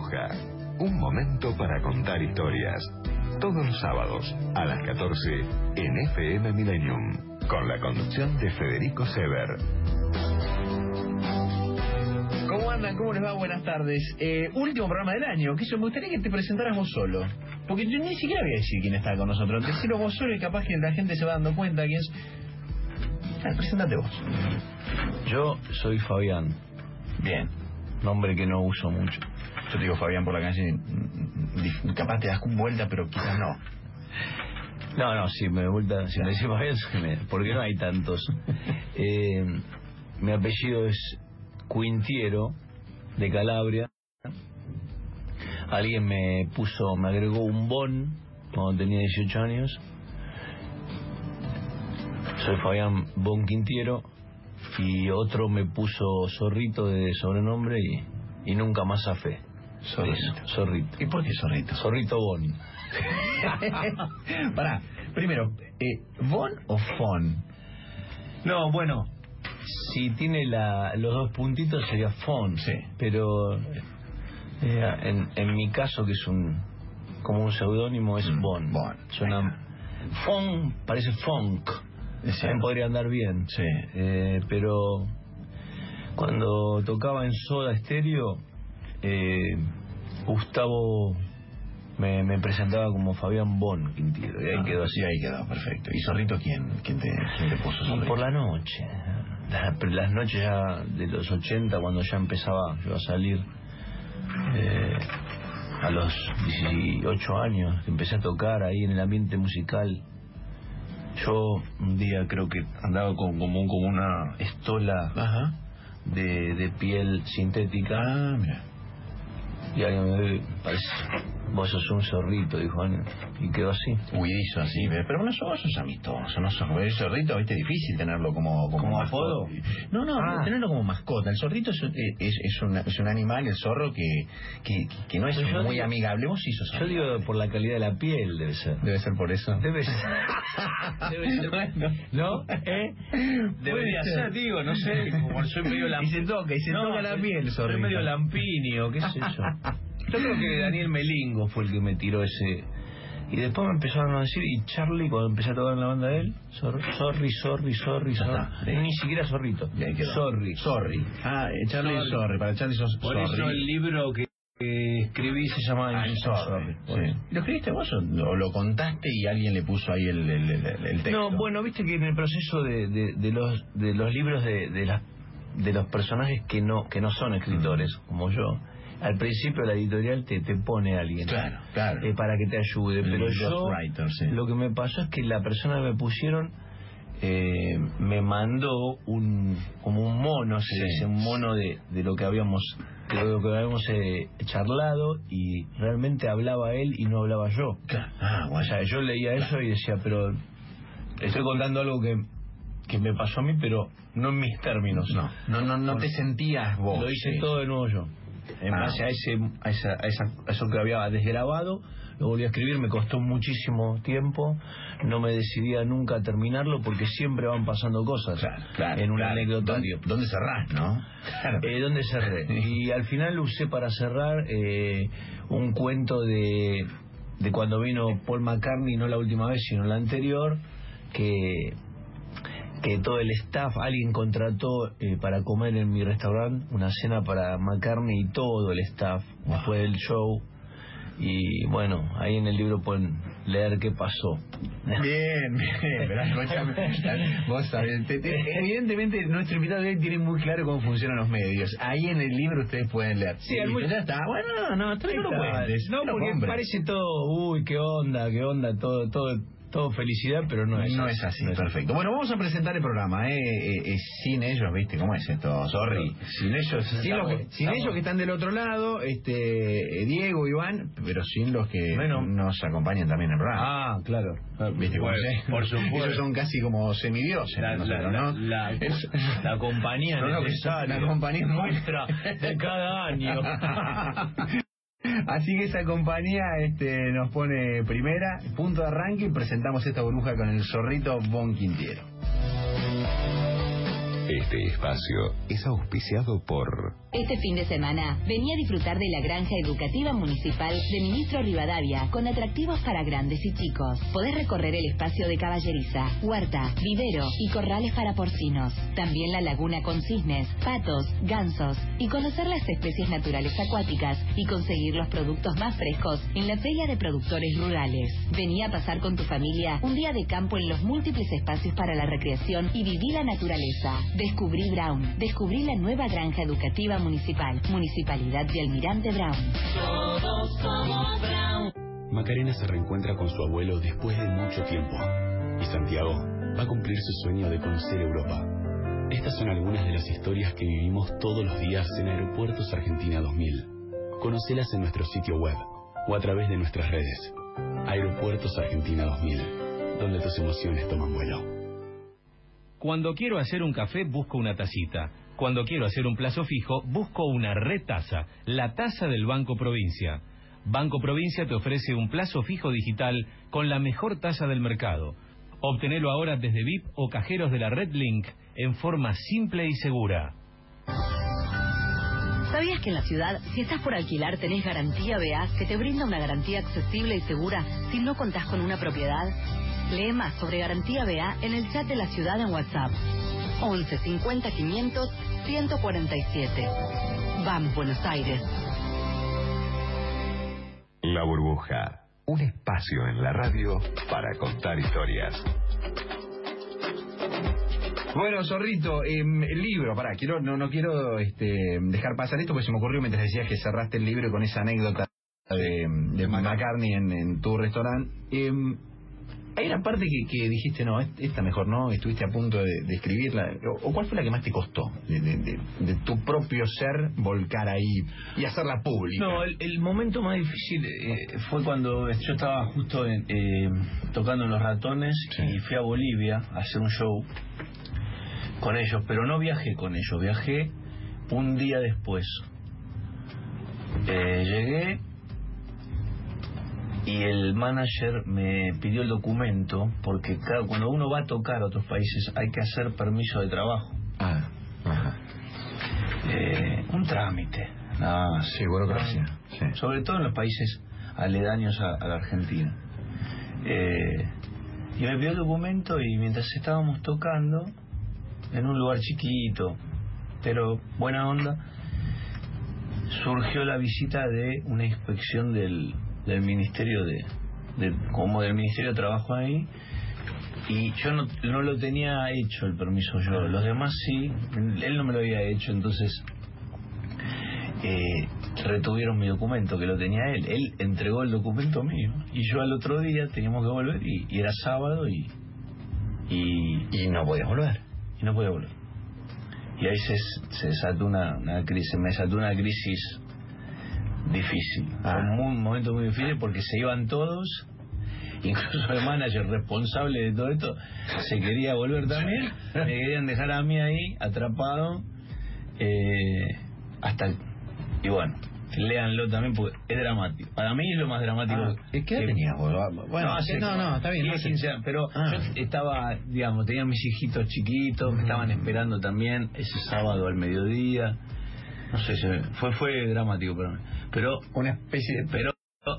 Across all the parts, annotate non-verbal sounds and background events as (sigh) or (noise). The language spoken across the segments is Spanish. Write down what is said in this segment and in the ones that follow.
Bruja. Un momento para contar historias. Todos los sábados a las 14 en FM Millennium. Con la conducción de Federico Sever. ¿Cómo andan? ¿Cómo les va? Buenas tardes. Eh, último programa del año. Que yo me gustaría que te presentaras vos solo. Porque yo ni siquiera voy a decir quién está con nosotros. Decirlo vos solo y capaz que la gente se va dando cuenta quién es. Ah, presentate vos. Yo soy Fabián, Bien. nombre que no uso mucho. Yo te digo Fabián por la calle. mm, dif- Capaz te das vuelta, pero quizás no. No, no, si me vuelta, si me decís Fabián, porque no hay tantos. (laughs) Eh, mi apellido es Quintiero, de Calabria. Alguien me puso, me agregó un bon cuando tenía 18 años. Soy Fabián Bon Quintiero y otro me puso Zorrito de sobrenombre y, y nunca más zafé. Zorrito. Eso, Zorrito. ¿Y por qué zorrito? Zorrito Bon. (laughs) Pará, primero, eh, ¿Von o Fon? No, bueno, si tiene la, los dos puntitos sería Fon, Sí. pero eh, en, en mi caso, que es un como un seudónimo, es Mm, Bon. Bon. Suena, Fon parece funk, también podría andar bien, Sí. Eh, pero cuando tocaba en Soda Stereo, eh, Gustavo me, me presentaba como Fabián Bon Quintero, y ahí Ah, quedó así. Sí, ahí quedó, perfecto. ¿Y Zorrito quién? ¿Quién te, quién te puso Zorrito? por la noche. La- Las noches ya de los 80, cuando ya empezaba yo a salir, eh, a los 18 años, empecé a tocar ahí en el ambiente musical. Yo un día creo que andaba con como, un- como una estola Ajá. de, de piel sintética Ah, mira. Y alguien me ve, parece, vos sos un zorrito, dijo alguien, y quedó así. Huidizo así, ¿ves? pero no sos, sos amistoso, no sos el zorrito, viste, difícil tenerlo como, como, ¿Como mascota. apodo? No, no, Ah. tenerlo como mascota. El zorrito es, es, es, un, es un animal, el zorro, que, que, que no es Pero muy amigable. Vos sí sos Yo amigable. digo por la calidad de la piel, debe ser. Debe ser por eso. Debe ser. (laughs) Debe ser. Bueno. ¿No? ¿Eh? Debería Puede ser, digo, no sé, como soy medio (laughs) Y se toca, y se toca la piel, Soy zorrito. medio lampinio, qué sé yo. (laughs) Yo creo que Daniel Melingo fue el que me tiró ese... Y después me empezaron a decir, y Charlie, cuando empecé a tocar en la banda de él, sorry, sorry, sorry, sorry. Ni siquiera zorrito. Sorry. Sorry. Ah, eh, Charlie Sorry. sorry. Para Charlie sos Por sorry. eso el libro que, que escribí se llama I'm I'm sorry. Sí. ¿Lo escribiste vos o lo contaste y alguien le puso ahí el, el, el, el texto? No, bueno, viste que en el proceso de, de, de los de los libros de, de las de los personajes que no que no son escritores como yo, al principio la editorial te, te pone a alguien Claro, claro. eh, para que te ayude, El pero yo sí. lo que me pasó es que la persona que me pusieron eh, me mandó un como un mono, se Sí. dice, un mono de, de lo que habíamos de lo que habíamos eh, charlado y realmente hablaba él y no hablaba yo. Claro. Ah, O bueno. sea, yo leía eso y decía, pero estoy contando algo que, que me pasó a mí, pero no en mis términos. no, no, no, no te sentías vos. Lo hice sí. todo de nuevo yo. En Ah. base a, ese, a, esa, a, esa- a eso que había desgrabado, lo volví a escribir, me costó muchísimo tiempo, no me decidía nunca a terminarlo porque siempre van pasando cosas Claro, claro. en un claro. ¿Dónde, cerrás, no? Eh, ¿Dónde cerré? (laughs) Y al final usé para cerrar eh, un cuento de, de cuando vino Paul McCartney, no la última vez, sino la anterior, que, que todo el staff, alguien contrató eh, para comer en mi restaurante una cena para McCartney y todo el staff después del show. Y bueno, ahí en el libro pueden leer qué pasó. Bien, bien, pero (laughs) escúchame, vos sabés, te- te- evidentemente nuestro invitado de hoy tiene muy claro cómo funcionan los medios. Ahí en el libro ustedes pueden leer. Sí, muy- ya está. Bueno, no, no, no cuentes. No, lo porque parece todo, uy, qué onda, qué onda, todo, todo, todo felicidad, pero no es no así. es así, No es perfecto. Bueno, vamos a presentar el programa, ¿eh? Eh, eh, sin ellos, ¿viste cómo es esto? Sorry. Sin ellos, Sin, los que, estamos- sin ellos que están del otro lado, este eh, Diego, Iván, pero sin los que Bueno. nos acompañan también en el programa. Ah, claro. ¿Viste cómo Bueno, es? por supuesto. Ellos son casi como semidioses, La, la, nosotros, la, ¿no? la, Es- la compañía (laughs) No, necesaria, la compañía nuestra de (laughs) cada año. (laughs) Así que esa compañía este, nos pone primera, punto de arranque y presentamos esta burbuja con el zorrito Bon Quintiero. Este espacio es auspiciado por... Este fin de semana, venía a disfrutar de la granja educativa municipal de Ministro Rivadavia, con atractivos para grandes y chicos. Podés recorrer el espacio de caballeriza, huerta, vivero y corrales para porcinos. También la laguna con cisnes, patos, gansos y conocer las especies naturales acuáticas y conseguir los productos más frescos en la Feria de Productores Rurales. Venía a pasar con tu familia un día de campo en los múltiples espacios para la recreación y vivir la naturaleza. Descubrí Brown. Descubrí la nueva granja educativa municipal. Municipalidad de Almirante Brown. Todos somos Brown. Macarena se reencuentra con su abuelo después de mucho tiempo. Y Santiago va a cumplir su sueño de conocer Europa. Estas son algunas de las historias que vivimos todos los días en Aeropuertos Argentina 2000. Conocelas en nuestro sitio web o a través de nuestras redes. Aeropuertos Argentina 2000, donde tus emociones toman vuelo. Cuando quiero hacer un café, busco una tacita. Cuando quiero hacer un plazo fijo, busco una retaza, la taza del Banco Provincia. Banco Provincia te ofrece un plazo fijo digital con la mejor tasa del mercado. Obtenelo ahora desde VIP o cajeros de la Red Link en forma simple y segura. ¿Sabías que en la ciudad, si estás por alquilar, tenés garantía BA que te brinda una garantía accesible y segura si no contás con una propiedad? Lee más sobre garantía BA en el chat de la ciudad en WhatsApp. 11 50 500 147. Vamos, Buenos Aires. La burbuja, un espacio en la radio para contar historias. Bueno, Zorrito, em, el libro, pará, quiero, no, no quiero este, dejar pasar esto porque se me ocurrió mientras decías que cerraste el libro con esa anécdota de, de McCartney en, en tu restaurante. Em, hay una parte que, que dijiste, no, est- esta mejor no, estuviste a punto de, de escribirla. O, o cuál fue la que más te costó de, de- de- de tu propio ser volcar ahí y hacerla pública? No, el, el momento más difícil eh, fue cuando yo estaba justo en, eh, tocando en Los Ratones y fui a Bolivia a hacer un show con ellos, pero no viajé con ellos, viajé un día después. Eh, llegué y el manager me pidió el documento porque claro, cuando uno va a tocar a otros países hay que hacer permiso de trabajo. Ah, ajá. Eh, un trámite, más. Sí, burocracia. Sí. Sobre todo en los países aledaños a, a la Argentina. Eh, y me pidió el documento y mientras estábamos tocando, en un lugar chiquito, pero buena onda, surgió la visita de una inspección del, del Ministerio de, de- como del Ministerio de Trabajo ahí, y yo no, no lo tenía hecho el permiso yo, los demás sí, él no me lo había hecho, entonces eh, retuvieron mi documento que lo tenía él. Él entregó el documento mío y yo al otro día teníamos que volver y, y era sábado y, y, Y no podías volver. y no podía volver. Y ahí se, se desató una, una crisis, me desató una crisis difícil. Ah. Fue un, momento muy difícil porque se iban todos, (laughs) incluso el manager responsable de todo esto se quería volver también, me querían dejar a mí ahí atrapado eh, hasta y bueno, léanlo también porque es dramático. Para mí es lo más dramático. Ah, ¿Qué edad que- tenías vos? Bueno, no, hace- no, no, está bien. 10, no hace- 15 años, pero Ah. yo estaba, digamos, tenía mis hijitos chiquitos, me estaban esperando también ese sábado al mediodía. No sé, se- fue fue dramático para mí. Pero Una especie de, pero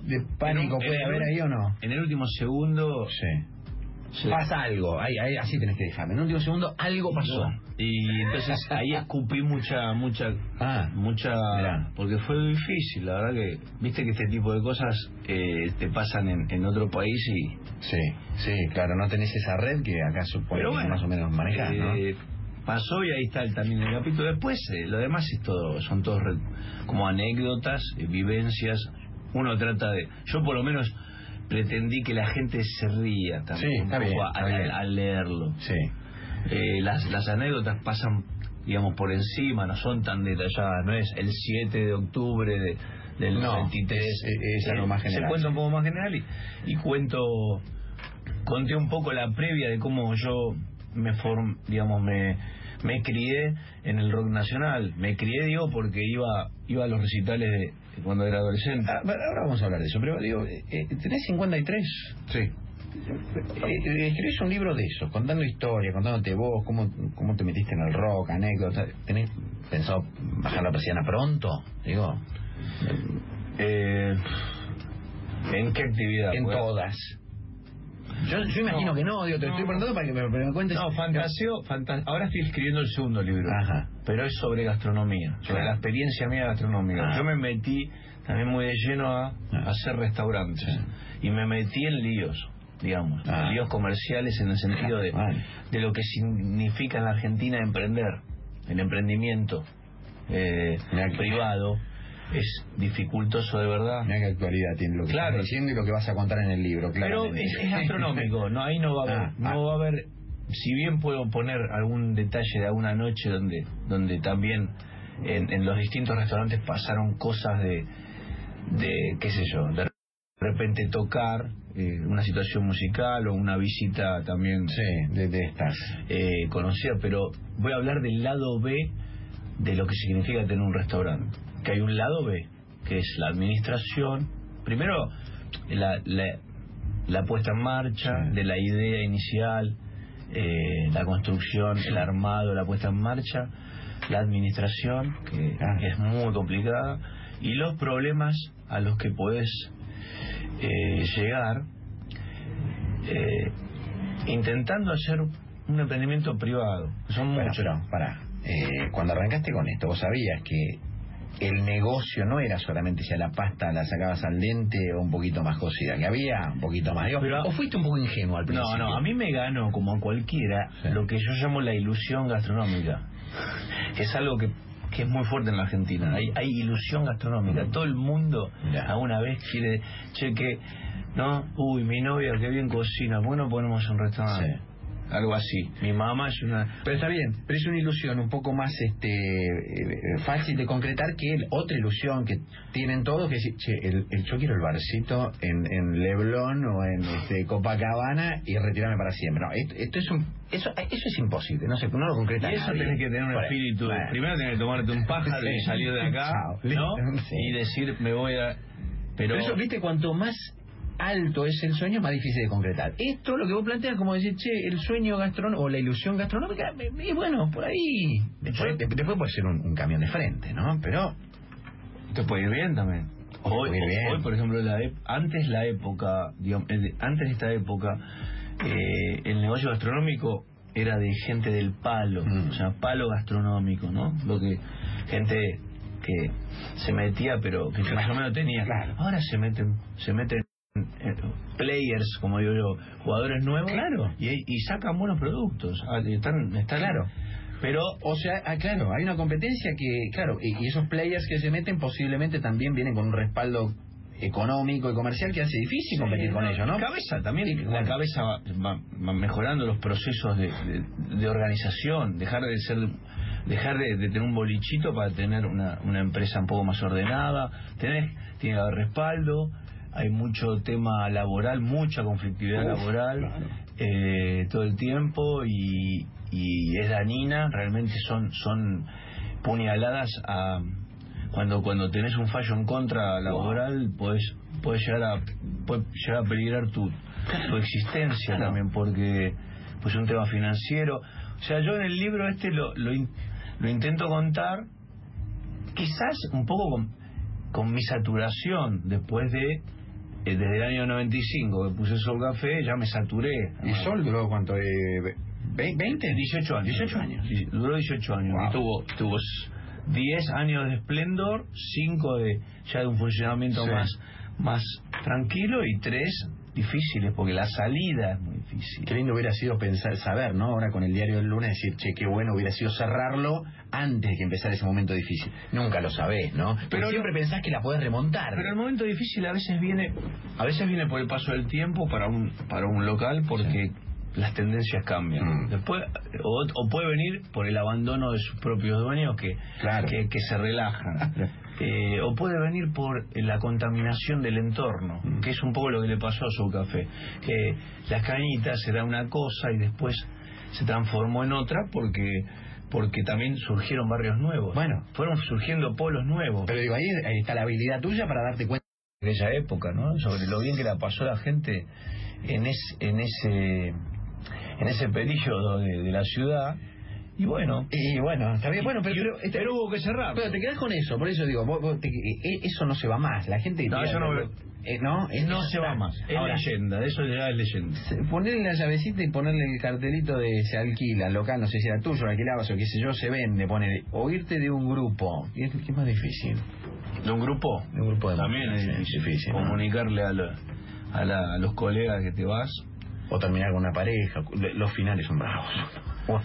de pánico un- puede haber un- ahí o no. En el último segundo Sí. Pasa algo, ahí, ahí, así tenés que dejarme. En un último segundo algo pasó. y entonces (laughs) ahí escupí mucha mucha Ah, mucha Mirá. porque fue difícil la verdad que viste que este tipo de cosas eh, te pasan en, en otro país y sí, sí, claro, no tenés esa red que acá supone bueno, más o menos manejás, ¿no? Eh, pasó y ahí está el, también el capítulo después eh, lo demás es todo son todos re- como anécdotas eh, vivencias uno trata de yo por lo menos pretendí que la gente se ría también Sí, un está poco bien, al, está bien. al leerlo Sí. Eh, las, las anécdotas pasan, digamos, por encima, no son tan detalladas, no es el 7 de octubre de, del No, 23. es- es algo más general, Se cuenta un poco más general y, y cuento, conté un poco la previa de cómo yo me form, digamos, me, me crié en el rock nacional. Me crié, digo, porque iba, iba a los recitales de, cuando era adolescente. Ah, ahora vamos a hablar de eso, pero digo, eh, eh, ¿tenés 53? Sí. eh, escribís un libro de eso, contando historias, contándote vos, cómo, cómo te metiste en el rock, anécdotas. ¿Tenés pensado bajar la persiana pronto? Digo, Eh, ¿En qué actividad? en Pues, todas. Yo, yo imagino No, que no, digo, te no. estoy preguntando para que me, me cuentes. No, fantaseo, fanta- ahora estoy escribiendo el segundo libro, Ajá. pero es sobre gastronomía, sobre Claro. la experiencia mía gastronómica. Ah. Yo me metí también muy de lleno a, a hacer restaurantes Sí. y me metí en líos, digamos, Ah. líos comerciales en el sentido de, Vale. de lo que significa en la Argentina emprender, el emprendimiento eh, privado es dificultoso de verdad. Mira qué actualidad tiene lo que Claro. estás diciendo y lo que vas a contar en el libro, Pero claramente. es, es gastronómico, no ahí no va a haber, Ah, no ah. va a haber, si bien puedo poner algún detalle de alguna noche donde, donde también en, en los distintos restaurantes pasaron cosas de, de qué sé yo, de repente tocar eh, una situación musical o una visita también Sí, de, de estas. eh, conocida, pero voy a hablar del lado B de lo que significa tener un restaurante. Que hay un lado B, que es la administración. Primero, la, la, la puesta en marcha Sí. de la idea inicial, eh, la construcción, el armado, la puesta en marcha, la administración, que Ah. es muy complicada, y los problemas a los que puedes eh, llegar eh, intentando hacer un emprendimiento privado. Son Bueno, muchos. pero, pará. Eh, cuando arrancaste con esto, vos sabías que el negocio no era solamente si a la pasta la sacabas al dente o un poquito más cocida, que había un poquito más. Digo, Pero- ¿O fuiste un poco ingenuo al No, principio? no, a mí me ganó, como a cualquiera, Sí. lo que yo llamo la ilusión gastronómica. Es algo que, que es muy fuerte en la Argentina. Hay, hay ilusión gastronómica. Todo el mundo Ya. alguna vez quiere, che, que, ¿no? Uy, mi novia, que bien cocina, bueno, ponemos un restaurante. Sí. Algo así. Mi mamá es una... Pero está bien, pero es una ilusión un poco más este eh, fácil de concretar que el- otra ilusión que tienen todos, que es, che, el, el- yo quiero el barcito en, en Leblon o en este, Copacabana y retirarme para siempre. No, esto, esto es un, eso, eso es imposible, no, se, no lo concreta Y eso nadie. tenés que tener un espíritu. bueno. Primero tenés que tomarte un pájaro y Sí. salir de acá. (laughs) ¿no? Sí. Y decir, me voy a... Pero, Pero eso, viste, cuanto más alto es el sueño, más difícil de concretar. Esto, lo que vos planteas, como decir, che, el sueño gastronómico o la ilusión gastronómica, y bueno, por ahí. Después, de- después puede ser un, un camión de frente, ¿no? Pero. te puede ir bien también. Puede Hoy, ir bien. hoy, por ejemplo, la antes la época, digamos, antes de esta época, eh, el negocio gastronómico era de gente del palo, Mm. o sea, palo gastronómico, ¿no? Lo que gente que se metía, pero que más o menos tenía. Claro. Ahora se meten, se meten players, como digo yo, jugadores nuevos, Claro. y, y sacan buenos productos. Ah, Están, están, Claro. Pero O sea, ah, claro, hay una competencia que, claro, y, y esos players que se meten posiblemente también vienen con un respaldo económico y comercial que hace difícil competir Sí, con ellos, ¿no? Cabeza también, Sí, la cabeza va, va- va mejorando los procesos de, de- de organización, dejar de ser dejar de, de tener un bolichito para tener una, una empresa un poco más ordenada, tener tiene que haber respaldo, hay mucho tema laboral, mucha conflictividad Uf, laboral claro. eh, todo el tiempo y, y es dañina, realmente son son puñaladas a cuando cuando tenés un fallo en contra laboral puedes puedes llegar a puede llegar a peligrar tu, tu existencia también porque pues un tema financiero. O sea yo en el libro este lo lo, in- lo intento contar quizás un poco con, con mi saturación después de eh, desde el año 95 que puse Sol Café ya me saturé ¿Y Sol duró cuánto? Eh, ve- ¿20? 18 años. 18 años. Sí, duró 18 años. Wow. Y tuvo, tuvo s- 10 años de esplendor, 5 de ya de un funcionamiento Sí. más, más tranquilo y 3 difíciles, porque la salida es muy difícil. Qué lindo hubiera sido pensar, saber, ¿no? Ahora con el diario del lunes decir, che, qué bueno hubiera sido cerrarlo antes de que empezara ese momento difícil. Nunca lo sabés, ¿no? Pero Pero siempre pensás que la podés remontar. Pero el momento difícil a veces viene, a veces viene por el paso del tiempo para un, para un local porque las tendencias cambian. Mm. Después, o, o puede venir por el abandono de sus propios dueños que, Claro. que, que se relajan. (laughs) Eh, o puede venir por la contaminación del entorno, Mm. que es un poco lo que le pasó a su café. Que las cañitas era una cosa y después se transformó en otra porque porque también surgieron barrios nuevos. Bueno. fueron surgiendo polos nuevos Pero digo, ahí, ahí está la habilidad tuya para darte cuenta. de esa época, ¿no? Sobre lo bien que la pasó la gente en, es, en ese en ese periodo de, de la ciudad y bueno Y bueno, está bien. Bueno, pero, y- pero, este- pero hubo que cerrar Pero te quedás con eso, por eso digo, vos- vos te- eh, eso no se va más. La gente. No, yo no- eh, no, es- no se va está. más es Ahora, leyenda eso ya es leyenda Ponerle la llavecita y ponerle el cartelito de se alquila, local, no sé si era tuyo, lo alquilabas o qué sé yo, se vende, pone, o irte de un grupo, ¿qué es, qué es más difícil? de un grupo De un grupo de también es difícil, comunicarle a, lo- a, la- a los colegas que te vas O terminar con una pareja, los finales son bravos. Wow.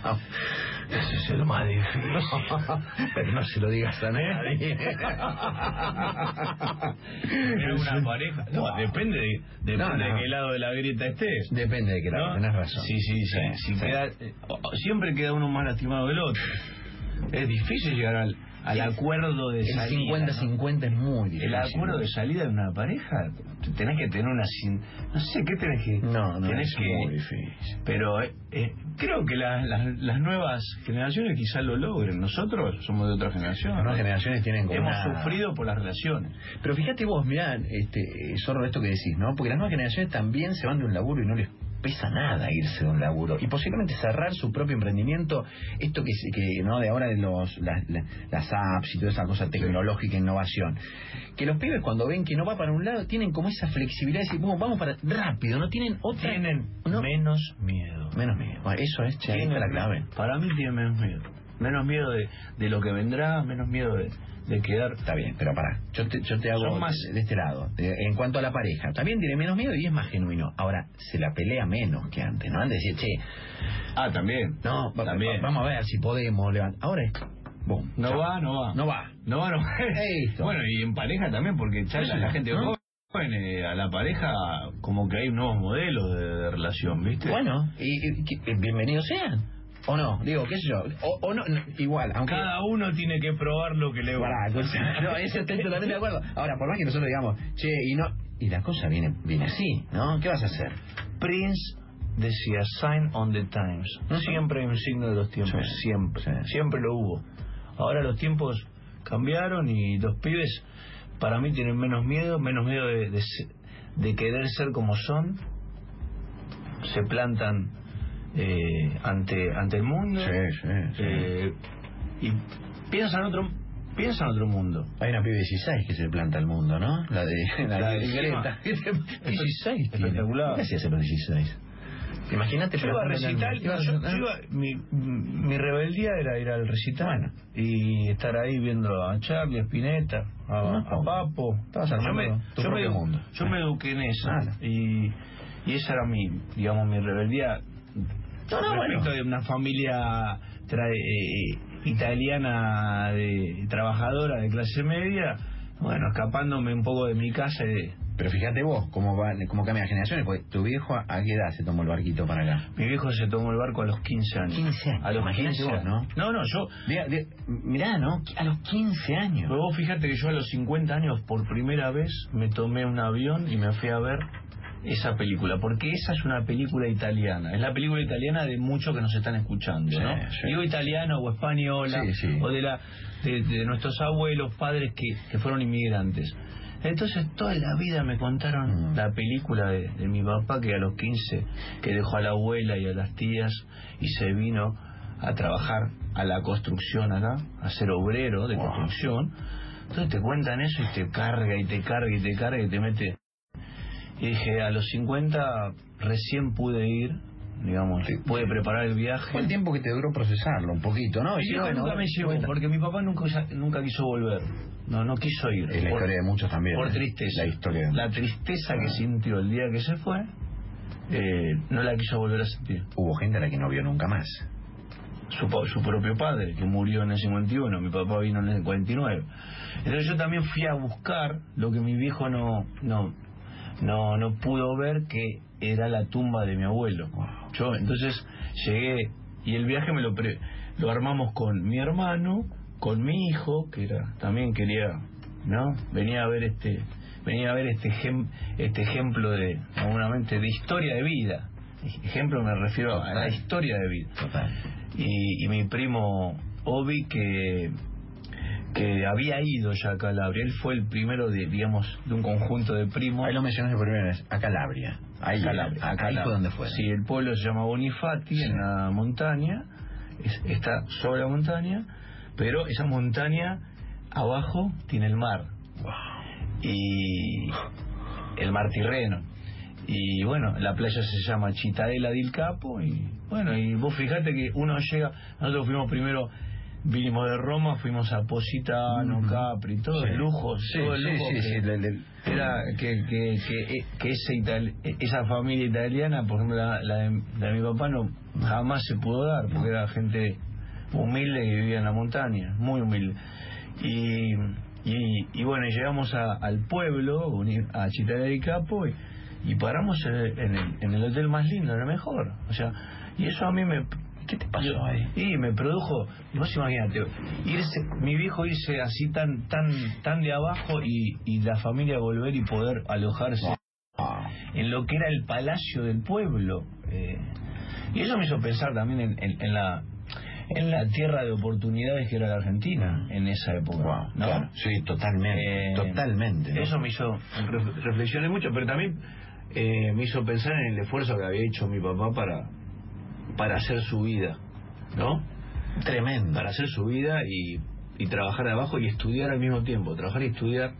ese es el más difícil Pero no se lo digas a nadie. una pareja no depende de, depende No, no. de qué lado de la grieta estés Depende de qué lado, ¿no? tenés razón. Sí, sí, sí. Sí, queda- eh, siempre queda uno más lastimado que el otro. Es difícil llegar al, al acuerdo de El salida. ¿no? 50-50 es muy difícil. El acuerdo de salida de una pareja, te- tenés que tener una... No sé, ¿qué tenés que...? No, no, tenés es que, muy difícil. Pero eh, eh, creo que la- la- las nuevas generaciones quizás lo logren. Nosotros somos de otra generación. Las nuevas generaciones tienen como Hemos una- sufrido por las relaciones. Pero fíjate vos, mirá, este, zorro, esto que decís, ¿no? Porque las nuevas generaciones también se van de un laburo y no les pesa nada irse de un laburo. Y posiblemente cerrar su propio emprendimiento, esto que, que ¿no? De ahora de los, las, las- apps y toda esa cosa tecnológica, innovación. Que los pibes cuando ven que no va para un lado, tienen como esa flexibilidad de decir, "Bueno, vamos para rápido, no tienen otra... Tienen no, menos miedo. menos miedo. Bueno, Eso es, che, la clave. Para mí tiene menos miedo. Menos miedo de, de lo que vendrá, menos miedo de, de quedar. Está bien, pero pará, yo te, yo te hago Son más- de, este lado. De- en cuanto a la pareja, también tiene menos miedo y es más genuino. Ahora, se la pelea menos que antes, ¿no? Antes decía, che, Ah, también. no, También. va- vamos a ver si podemos levantar. Ahora es, boom, No chao. va, no va. No va. No va, no va. (laughs) Bueno, y en pareja también, porque charla la gente ¿no? joven, eh, a la pareja como que hay nuevos modelos de, de relación, ¿viste? Bueno, y, y- que- bienvenidos sean. ¿O no? Digo, qué sé yo. O, o no, no, igual, aunque... Cada uno tiene que probar lo que le Pará, gusta. escucha, (laughs) no, eso estoy totalmente de acuerdo. Ahora, por más que nosotros digamos, che, y no... Y la cosa viene, viene así, ¿no? ¿Qué vas a hacer? Prince decía sign on the times. Ujú. Siempre hay un signo de los tiempos, Sí, siempre, sí. siempre lo hubo. Ahora los tiempos cambiaron y los pibes para mí tienen menos miedo, menos miedo de, de, de querer ser como son, se plantan eh, ante ante el mundo sí, eh, y piensan otro piensan otro mundo. Hay una pibe de 16 que se planta al mundo, ¿no? La de, la La de de Greta. 16 tiene. Espectacular. ¿Qué hacías a los 16? Imagínate Yo iba a en recital, yo- yo iba- mi, mi rebeldía era ir al recital Bueno. y estar ahí viendo a Charlie, a Spinetta, a, No, a Papo. yo me, yo me mundo. Yo me eduqué en eso Claro. y, y esa era mi, digamos, mi rebeldía No, no, respecto bueno. de una familia tra- eh, italiana de trabajadora de clase media, bueno, escapándome un poco de mi casa y de, Pero fíjate vos cómo, va, cómo cambian las generaciones, porque tu viejo a a qué edad se tomó el barquito para acá. mi viejo se tomó el barco a los 15 años. 15 años, A los imagínate 15 vos, ¿no? años. No, no, yo diga- mirá, ¿no? A los 15 años. Pero vos fíjate que yo a los 50 años por primera vez me tomé un avión y me fui a ver esa película, porque esa es una película italiana, es la película italiana de muchos que nos están escuchando, Sí, ¿no? sí. Digo italiana o española, Sí, o de la de, de nuestros abuelos, padres que, que fueron inmigrantes. Entonces toda la vida me contaron Mm. la película de, de mi papá que a los 15, que dejó a la abuela y a las tías y se vino a trabajar a la construcción acá, a ser obrero de Wow. construcción. Entonces te cuentan eso y te carga y te carga y te carga y te mete. Y dije, a los 50 recién pude ir, digamos, pude preparar el viaje. Fue el tiempo que te duró procesarlo un poquito, ¿no? Y bueno, nunca me llevó, porque mi papá nunca, nunca quiso volver. No, no quiso ir. Es la Por- historia de muchos también. por ¿eh? tristeza. La historia La tristeza que sintió el día que se fue, eh, no la quiso volver a sentir. Hubo gente a la que no vio nunca más. Su, su propio padre, que murió en el 51, mi papá vino en el 49. Entonces yo también fui a buscar lo que mi viejo no, no, no, no pudo ver, que era la tumba de mi abuelo. Yo entonces llegué y el viaje me lo, pre- lo armamos con mi hermano, con mi hijo, que era también quería, ¿no? Venía a ver este venía a ver este este ejemplo de seguramente de historia de vida. Ejemplo me refiero a la historia de vida Total. y, y mi primo Obi que que había ido ya a Calabria él fue el primero de digamos de un conjunto de primos Ahí lo mencionaste por primera vez, a Calabria. Ahí, Calabria, ahí Calabria. fue donde fue. Sí, el pueblo se llama Bonifati, en la montaña, es- está sobre la montaña, pero esa montaña abajo tiene el mar. Y el mar Tirreno. Y bueno, la playa se llama Chitadela del Capo y bueno, y vos fijate que uno llega, nosotros fuimos primero, vinimos de Roma, fuimos a Positano, Capri, todo Sí. el lujo, Sí, todo el lujo sí, que- sí, le- le- era que, que, que, itali- esa familia italiana, por ejemplo, la, la de, la de mi papá no jamás se pudo dar, porque era gente humilde que vivía en la montaña, muy humilde. Y, y, y bueno, llegamos a- al pueblo, a Chitala del Capo, y, y paramos en el, en, el, en el hotel más lindo, en el mejor. O sea, y eso a mí me... ¿Qué te pasó ahí? Y me produjo, vos imagínate, irse, mi viejo irse así tan tan tan de abajo y, y la familia volver y poder alojarse en lo que era el palacio del pueblo. eh, y eso me hizo pensar también en, en- en la en la tierra de oportunidades que era la Argentina en esa época. wow, ¿no? claro, sí, totalmente, Eh, totalmente. ¿no? Eso me hizo ref- reflexioné mucho, pero también eh, me hizo pensar en el esfuerzo que había hecho mi papá para para hacer su vida, ¿no? Tremendo. Para hacer su vida y, y trabajar de abajo y estudiar al mismo tiempo, trabajar y estudiar.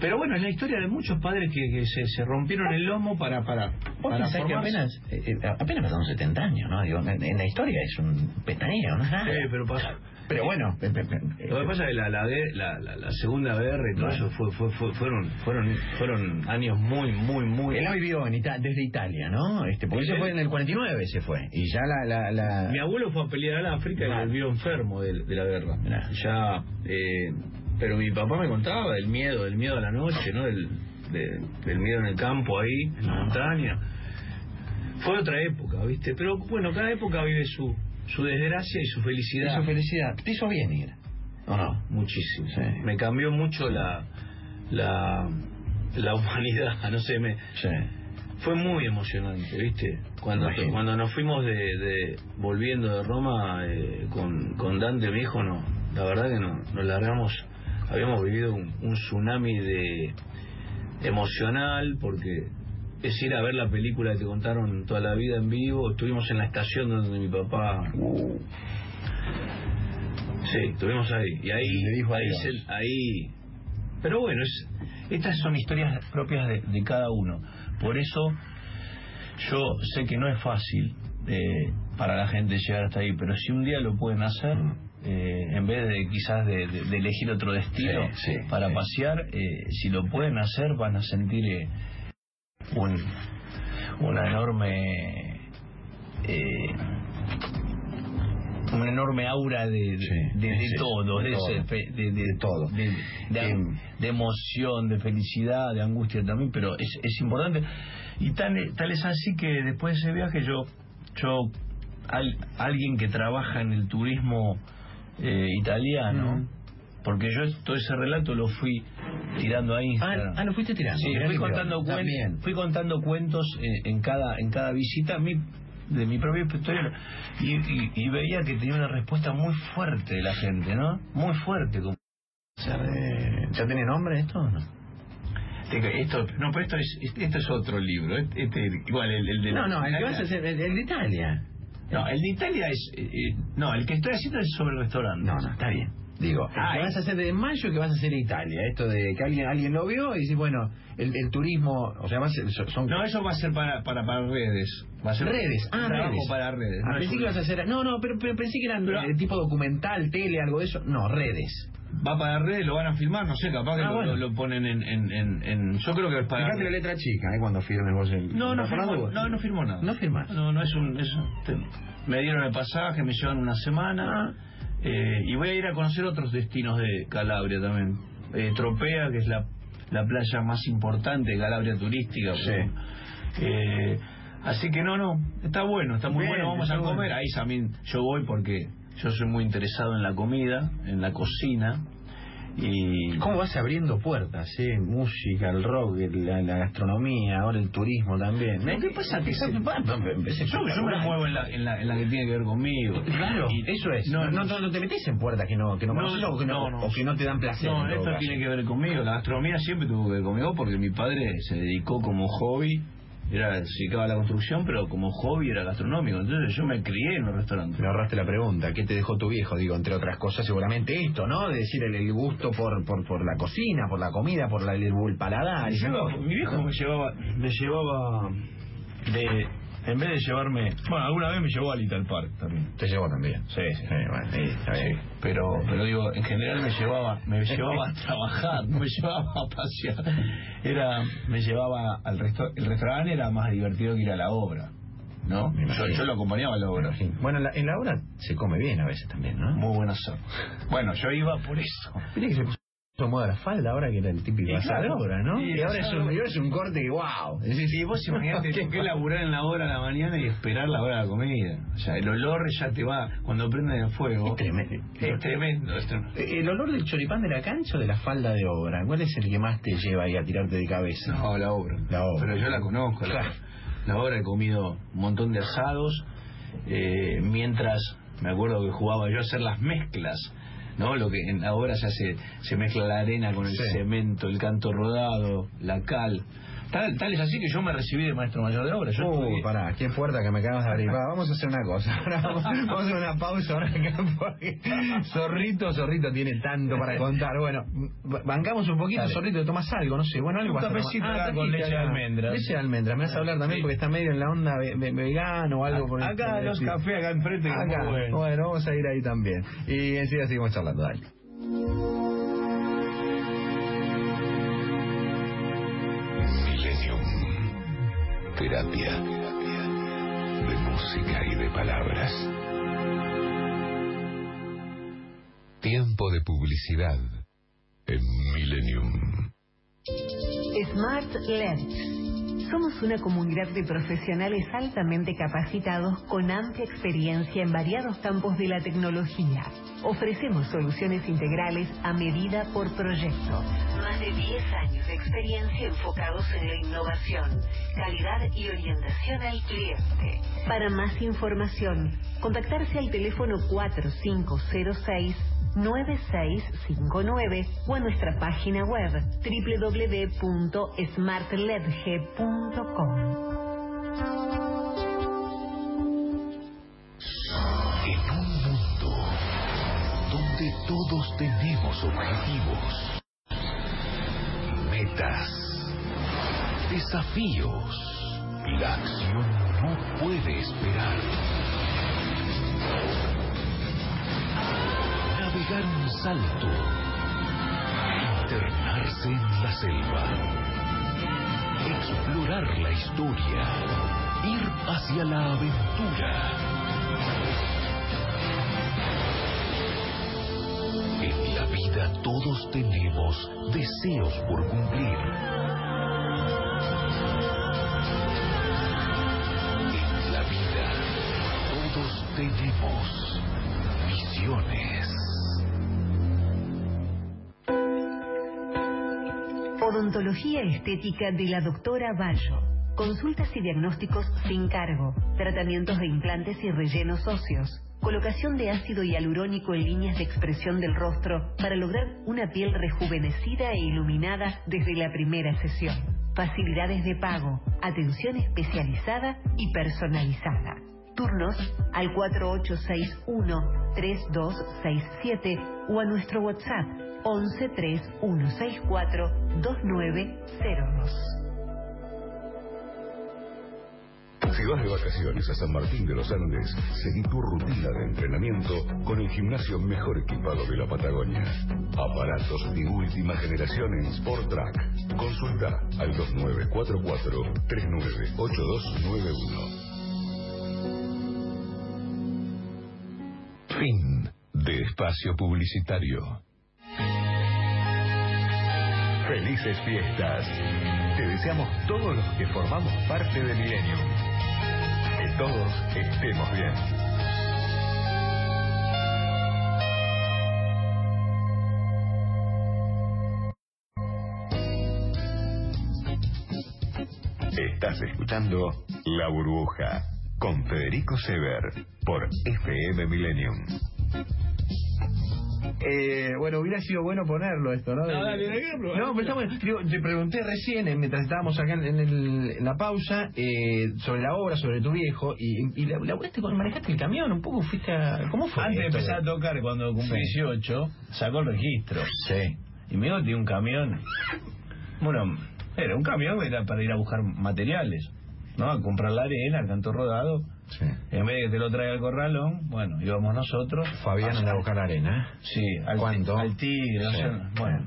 Pero bueno, es la historia de muchos padres que, que se, se rompieron el lomo para para para que apenas, eh, eh, apenas pasaron 70 años, ¿no? Digo, en, en la historia es un pestañeo, ¿no? Sí, pero pasó. Pero bueno, Lo que pasa es que la, la, la, la, la segunda guerra y todo eso fue, fue, fue- fueron, fueron, fueron años muy, muy, muy... él ha vivido en Ita- desde Italia, ¿no? Este, porque se fue en el 49, se fue. Y ya la... la, la... Mi abuelo fue a pelear al África y Vale. volvió enfermo de, de la guerra. Ya, eh, pero mi papá me contaba del miedo, del miedo a la noche, ¿no? Del, de- del miedo en el campo ahí, en la montaña. Fue otra época, ¿viste? Pero bueno, cada época vive su, su desgracia y su felicidad. Su felicidad. ¿Te hizo bien ir? ¿O no? Muchísimo. Sí. Me cambió mucho la, la, la (laughs) humanidad, no sé, me, Sí. fue muy emocionante, ¿viste? Cuando, cuando nos fuimos de, de volviendo de Roma eh, con, con Dante, mi hijo, no, la verdad que no, nos largamos, habíamos vivido un, un tsunami de emocional porque es ir a ver la película que te contaron toda la vida en vivo, estuvimos en la estación donde mi papá Sí, estuvimos ahí. Y ahí, Le dijo ahí, se- ahí. Pero bueno, es, estas son historias propias de, de cada uno. Por eso yo sé que no es fácil eh, para la gente llegar hasta ahí, pero si un día lo pueden hacer, eh, en vez de quizás de, de- de elegir otro destino Sí, sí, para sí. pasear, eh, si lo pueden hacer van a sentir eh, un, una enorme... eh, una enorme aura de, de, Sí, de- de sí, todo, de de, todo. fe- de emoción, de felicidad, de angustia también, pero es, es importante. Y tal, tal es así que después de ese viaje yo, yo al- alguien que trabaja en el turismo eh, italiano, porque yo todo ese relato lo fui tirando a Instagram. Ah, ah, lo fuiste tirando. Sí, fui contando, piola. cuen- También. fui contando cuentos en cada en cada visita mi- de mi propia historia y, y- y veía que tenía una respuesta muy fuerte de la gente, ¿no? Muy fuerte. como- ¿Ya tiene nombre esto o no? Esto, no, pero esto es, esto es otro libro. Este, este- igual el, el de No, no, el que vas a hacer, el, el de Italia. No, el de Italia es. eh, eh, no, el que estoy haciendo es sobre el restaurante. No, no, está bien. Digo, Ah, que vas a hacer de mayo, que vas a hacer en Italia. Esto de que alguien alguien lo vio y dice, bueno, el, el turismo, o sea, además son- son No, eso va a ser para, para, para redes. Va a ser redes. Ah, redes. para redes. Ah, No, pensé que ibas a hacer. No, no, pero, pero pensé que eran Pero- eh, tipo documental, tele, algo de eso. No, redes. Va para redes, lo van a filmar, no sé, capaz que Ah, lo, bueno. lo- lo ponen en, en, en, en- Yo creo que es para. La letra chica, ¿eh? Cuando firmes vos el. No, no ¿Estás firmó, vos? no, no firmó nada. No firmás. No, no es un... es un- me dieron el pasaje, me llevan una semana eh, y voy a ir a conocer otros destinos de Calabria también. Eh, Tropea, que es la, la playa más importante de Calabria turística. Sí. Eh, así que no, no, está bueno, está muy Bien, bueno, vamos a comer. bueno. Ahí también yo voy porque yo soy muy interesado en la comida, en la cocina. Y ¿Cómo vas abriendo puertas, eh? Música, el rock, la, la gastronomía, ahora el turismo también. Lo que pasa que se- yo, yo me muevo en la, en, la, en la que tiene que ver conmigo. Claro, Y- eso es. No, No, no, no, te metes en puertas que no, que no, No, conoces o, que no, no, no. o que no te dan placer. No, esto tiene que ver conmigo. La gastronomía siempre tuvo que ver conmigo porque mi padre se dedicó como hobby era, dedicaba a la construcción, pero como hobby era gastronómico. Entonces yo me crié en los restaurantes. Me ahorraste la pregunta, ¿qué te dejó tu viejo? Digo, entre otras cosas, seguramente esto, ¿no? De decir el, el gusto por, por, por la cocina, por la comida, por la, el, el paladar. Mi viejo me llevaba, me llevaba de, en vez de llevarme, bueno, alguna vez me llevó a Little Park también. Te llevó también. Sí, sí. Sí, bueno, sí, está bien. Pero, pero digo, en general me llevaba, me llevaba a trabajar, no me llevaba a pasear. Era, me llevaba al resto, el restaurante era más divertido que ir a la obra, ¿no? Yo, lo acompañaba a la obra. Bueno, en la, en la hora se come bien a veces también, ¿no? Muy buena zona. Bueno, yo iba por eso. Viste que se puso moda la falda ahora que era el típico Y asado claro. ahora, ¿no? Y ahora es un, es un corte que wow. Sí, vos imaginate (laughs) que laburar en la hora a la mañana y esperar la hora de la comida. O sea, el olor ya te va, cuando prende el fuego. Es tremendo. Es tremendo, es tremendo. Eh, ¿El olor del choripán de la cancha o de la falda de obra? ¿Cuál es el que más te lleva ahí a tirarte de cabeza? No, la obra. La obra. Pero yo la conozco. la-. La, obra he comido un montón de asados. eh, mientras me acuerdo que jugaba yo a hacer las mezclas. ¿No? Lo que en la obra se se mezcla la arena con el Sí. cemento, el canto rodado, la cal. Tal, tal es así que yo me recibí de maestro mayor de obra. Yo Uh, estudié- pará, qué puerta que me acabas de abrir. Va, vamos a hacer una cosa. (laughs) Ahora vamos, vamos a hacer una pausa ahora acá (laughs) porque Zorrito, Zorrito tiene tanto para contar. Bueno, bancamos un poquito, Dale. Zorrito, tomas algo, no sé, bueno, algo Un a cafecito Ah, acá con leche de acá. almendras. Leche de almendras, me vas a hablar también Sí. porque está medio en la onda ve- ve- vegano o algo por el- Acá por el los cafés acá enfrente Acá, bueno, vamos a ir ahí también. Y enseguida seguimos charlando, dale. Terapia. De música y de palabras. Tiempo de publicidad. En Millennium. Smart LED. Somos una comunidad de profesionales altamente capacitados con amplia experiencia en variados campos de la tecnología. Ofrecemos soluciones integrales a medida por proyecto. Más de 10 años de experiencia enfocados en la innovación, calidad y orientación al cliente. Para más información, contactarse al teléfono 4506 9659 o a nuestra página web www.smartledg.com. En un mundo donde todos tenemos objetivos, metas, desafíos, la acción no puede esperar. Navegar un salto, internarse en la selva, explorar la historia, ir hacia la aventura. En la vida todos tenemos deseos por cumplir. Odontología estética de la doctora Bayo. Consultas y diagnósticos sin cargo. Tratamientos de implantes y rellenos óseos. Colocación de ácido hialurónico en líneas de expresión del rostro para lograr una piel rejuvenecida e iluminada desde la primera sesión. Facilidades de pago, atención especializada y personalizada. Turnos al 4861-3267 o a nuestro WhatsApp 1131642902. Si vas de vacaciones a San Martín de los Andes, seguí tu rutina de entrenamiento con el gimnasio mejor equipado de la Patagonia. Aparatos de última generación en Sport Track. Consulta al 2944-398291. Fin de espacio publicitario. Felices fiestas. Te deseamos todos los que formamos parte de Millennium. Que todos estemos bien. Estás escuchando La Burbuja con Federico Sever por FM Millennium. Eh, bueno, hubiera sido bueno ponerlo esto, ¿no? No, dale, dale, dale, No, pero está bueno. Digo, te pregunté recién, eh, mientras estábamos acá en, el- en la pausa, eh, sobre la obra, sobre tu viejo, y, y la, laburaste con, manejaste el camión, un poco fuiste a... ¿Cómo fue? Antes de empezar a tocar, cuando cumplí Sí. 18, sacó el registro. Sí. Y me dijo, un camión. Bueno, era un camión era para ir a buscar materiales, ¿no? A comprar la arena, el canto rodado. Sí. En vez de que te lo traiga el corralón, bueno, íbamos nosotros. Fabián anda a buscar la arena. Sí, al, ¿Cuánto? al tigre, Sí. bueno.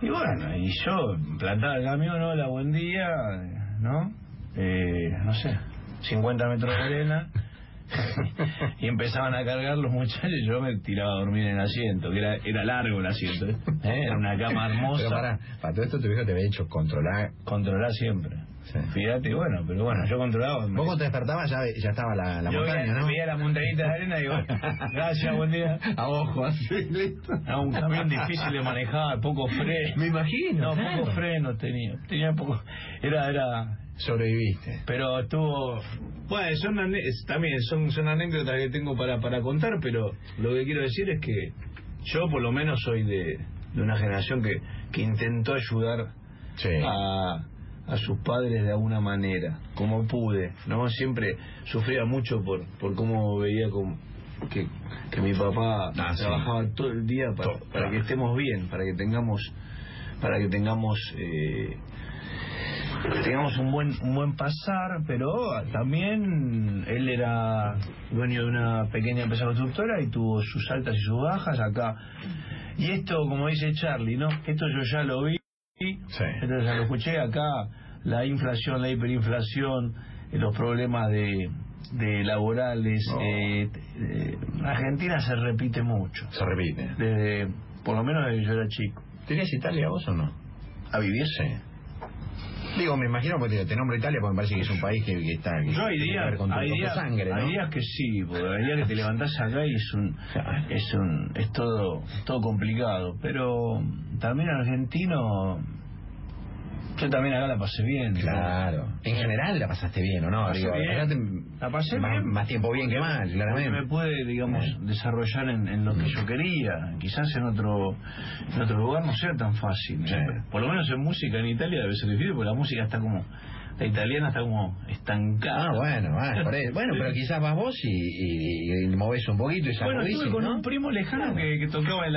Y bueno, y yo plantaba el camión, hola, buen día, ¿no? Eh, no sé, 50 metros de arena. (laughs) y empezaban a cargar los muchachos y yo me tiraba a dormir en el asiento, que era, era largo el asiento, ¿eh? Era una cama hermosa. Pero para, para todo esto tu viejo te había hecho controlar. Controlar siempre. Sí. Fíjate, bueno, pero bueno, yo controlaba. Vos cuando te despertabas ya, ya estaba la, la yo montaña, veía, ¿no? veía la montañita de arena y digo, (laughs) gracias, buen día. A ojo, así, listo. Era un camión difícil de manejar, poco freno. Me imagino, No, claro. poco freno tenía. Tenía poco. Era, era. Sobreviviste. Pero estuvo. Bueno, son también son, son anécdotas que tengo para, para contar, pero lo que quiero decir es que yo, por lo menos, soy de, de una generación que, que intentó ayudar Sí. a, a sus padres de alguna manera, como pude. no Siempre sufría mucho por, por cómo veía como que, que mi papá Ah, sí. trabajaba todo el día para, para que estemos bien, para que tengamos para que tengamos eh, tengamos un buen un buen pasar, pero también él era dueño de una pequeña empresa constructora y tuvo sus altas y sus bajas acá. Y esto, como dice Charlie, ¿no? Esto yo ya lo vi, Sí. ya lo escuché acá, la inflación, la hiperinflación, eh, los problemas de, de laborales. No. eh, eh, Argentina se repite mucho, Se repite. desde, por lo menos desde que yo era chico. ¿Te irías a Italia vos o no? ¿A vivir? Sí. Digo, me imagino porque te, nombro Italia porque me parece que es un país que, que está. que Yo hay días, con hay días, sangre, ¿no? hay días que sí, porque hay días que te levantás acá y es un, es un, es todo, todo complicado. Pero también argentino, yo también acá la pasé bien. ¿no? Claro. En general la pasaste bien, ¿o no? Pasé Digo, bien. La pasé más, bien. más tiempo bien que mal, claramente. me pude, digamos, desarrollar en, en lo que yo quería. Quizás en otro, en otro lugar no sea tan fácil. Sí. Por lo menos en música en Italia debe ser difícil, porque la música está como, la italiana está como estancada. Ah, bueno, eso. bueno, pero quizás vas vos y, y, y movés un poquito y Bueno, estuve con ¿no? un primo lejano que, que tocaba el,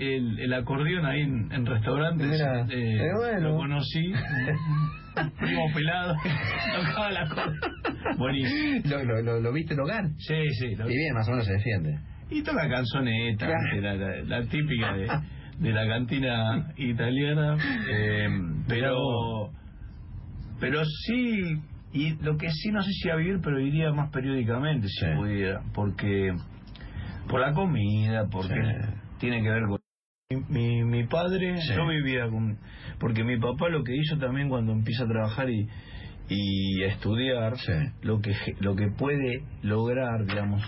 el, el acordeón ahí en, en restaurantes. Mira, eh, eh, bueno. Lo conocí. primo pelado. (laughs) tocaba el acordeón. Buenísimo. ¿Lo, lo, lo, lo viste tocar? Sí, sí. lo- Y bien, más o menos se defiende. Y toda la canzoneta, la, la- la típica de, de la cantina italiana. eh, pero, pero sí, y lo que sí no sé si a vivir, pero iría más periódicamente si Sí. pudiera, porque por la comida, porque Sí. tiene que ver con mi, mi, padre, Sí. yo vivía con, porque mi papá lo que hizo también cuando empieza a trabajar y y a estudiar lo que lo que puede lograr digamos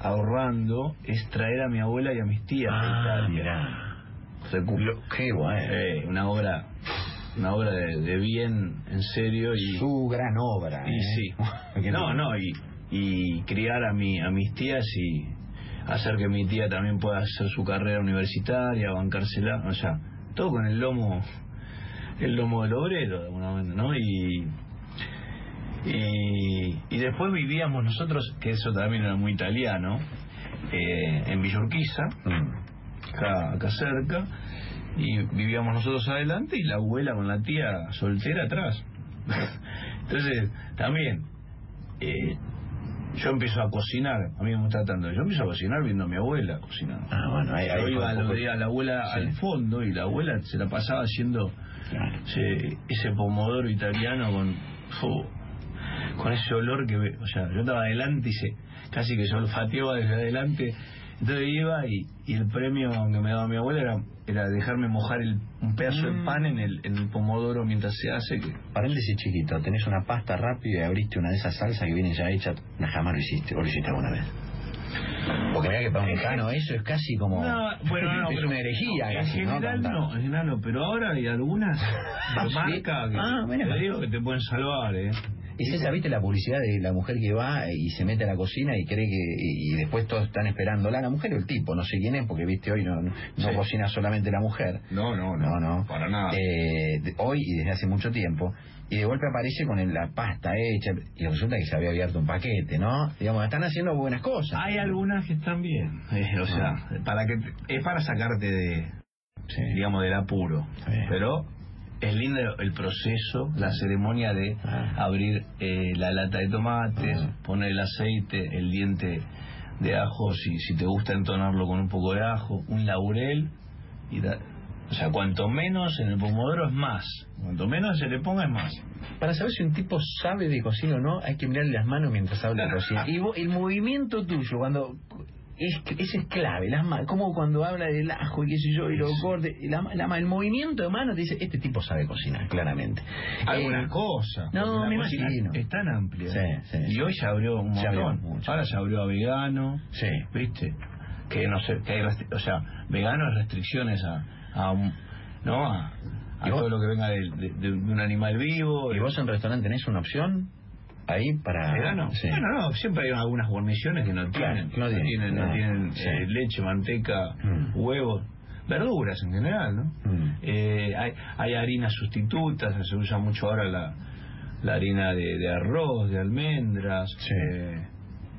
ahorrando es traer a mi abuela y a mis tías de Ah, Italia. mirá. Recu- Lo- qué eh, una obra una obra de, de bien en serio y Su gran obra. y ¿eh? sí (laughs) no no y, y criar a mi a mis tías y hacer que mi tía también pueda hacer su carrera universitaria bancársela o sea todo con el lomo el lomo del obrero de alguna manera no y y, y después vivíamos nosotros que eso también era muy italiano eh, en Villurquiza Mm. acá, acá cerca y vivíamos nosotros adelante y la abuela con la tía soltera atrás (laughs) entonces también eh, yo empiezo a cocinar a mí me gusta tanto yo empiezo a cocinar viendo a mi abuela cocinando Ah, bueno, ahí, yo ahí iba poco- a la abuela Sí. al fondo y la abuela se la pasaba haciendo Claro. ese, ese pomodoro italiano con con ese olor que ve- o sea yo estaba adelante y se casi que yo olfateaba desde adelante entonces iba y, y el premio que me daba mi abuela era, era dejarme mojar el, un pedazo de Mm. pan en el, en el pomodoro mientras se hace que Paréntesis chiquito, tenés una pasta rápida y abriste una de esas salsas que vienen ya hechas, no, jamás lo hiciste, o lo hiciste alguna vez. Porque mira que para un mexicano eso es casi como... No, bueno, (laughs) no, es pero- una herejía en general no, en general no, pero ahora hay algunas (laughs) Ah, marcas que Ah, mira. te digo que te pueden salvar, ¿eh? Es esa, ¿viste la publicidad de la mujer que va y se mete a la cocina y cree que. y, y después todos están esperándola? La mujer o el tipo, no sé quién es, porque viste, hoy no, no, no Sí. cocina solamente la mujer. No, no, no. No, no. Para nada. Eh, de- hoy y desde hace mucho tiempo. Y de golpe aparece con el- la pasta hecha y resulta que se había abierto un paquete, ¿no? Digamos, están haciendo buenas cosas. Hay algunas que están bien, eh, o sea, para que es para sacarte de, Sí. digamos, del apuro. Sí. Pero es lindo el proceso, la ceremonia de Ah. abrir eh, la lata de tomates, Ah. poner el aceite, el diente de ajo, si, si te gusta entonarlo con un poco de ajo, un laurel, y da- o sea, cuanto menos en el pomodoro es más, cuanto menos se le ponga es más. Para saber si un tipo sabe de cocina o no, hay que mirarle las manos mientras habla de cocina. (laughs) Y vos- el movimiento tuyo, cuando. Es, ese es clave, las manos, como cuando habla del ajo y qué sé yo, y lo corte, y la, la- el movimiento de mano te dice, este tipo sabe cocinar, claramente. Algunas Eh, cosas. no, me imagino. Es tan amplia. Sí, sí, y hoy se abrió un Se abrió mucho. Ahora se abrió a vegano. Sí. ¿Viste? Que no sé, que hay o sea, vegano es restricciones a, a un- ¿no? A, a todo lo que venga de, de- de un animal vivo. ¿Y vos en restaurante tenés una opción ahí para... ¿Vegano? Sí. Bueno, no, siempre hay algunas guarniciones que no Claro, tienen. no tienen, no no, tienen sí. eh, leche, manteca, Mm. huevos, verduras en general, ¿no? Mm. Eh, hay, hay harinas sustitutas, se usa mucho ahora la, la harina de, de arroz, de almendras. Sí. eh,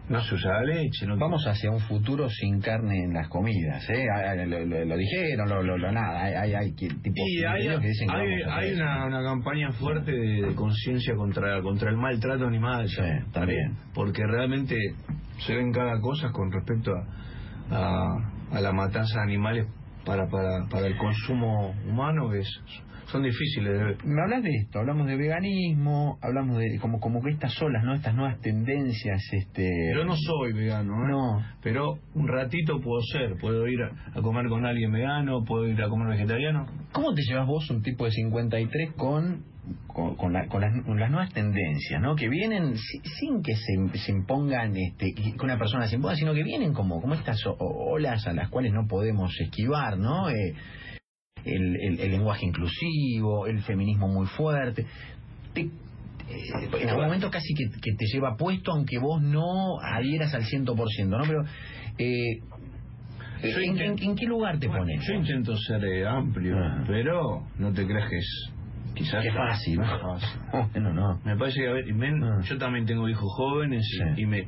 no se usa la leche. No Vamos hacia un futuro sin carne en las comidas, ¿eh? Ah, Lo, lo- lo dijeron, lo, lo, lo nada. Hay, hay, hay que- tipo Y hay, que dicen que hay, hay una, una campaña fuerte de, de conciencia contra, contra el maltrato animal. Sí, también. también. Porque realmente se ven cada cosa con respecto a, a, a la matanza de animales para, para, para el consumo humano es, son difíciles de ver. Me hablas de esto, hablamos de veganismo, hablamos de como como que estas olas, ¿no? Estas nuevas tendencias, este... Yo no soy vegano, ¿eh? No. Pero un ratito puedo ser. Puedo ir a, a comer con alguien vegano, puedo ir a comer vegetariano. ¿Cómo te llevas vos, un tipo de 53, con, con, con la- con las, con las nuevas tendencias, ¿no? Que vienen si- sin que se, se impongan, este, que una persona se imponga, sino que vienen como, como estas olas a las cuales no podemos esquivar, ¿no? Eh, el, el- el lenguaje inclusivo, el feminismo muy fuerte. Te- eh, en algún momento casi que, que te lleva puesto, aunque vos no adhieras al 100%, ¿no? Pero, eh, ¿en, intent- en- en qué lugar te Bueno, pones? Yo intento ser eh, amplio, Ah. pero no te creas que es quizás Qué fácil, ¿no? fácil. (laughs) Bueno, no. Me parece que a ver, y men- Ah. yo también tengo hijos jóvenes y, Sí. y me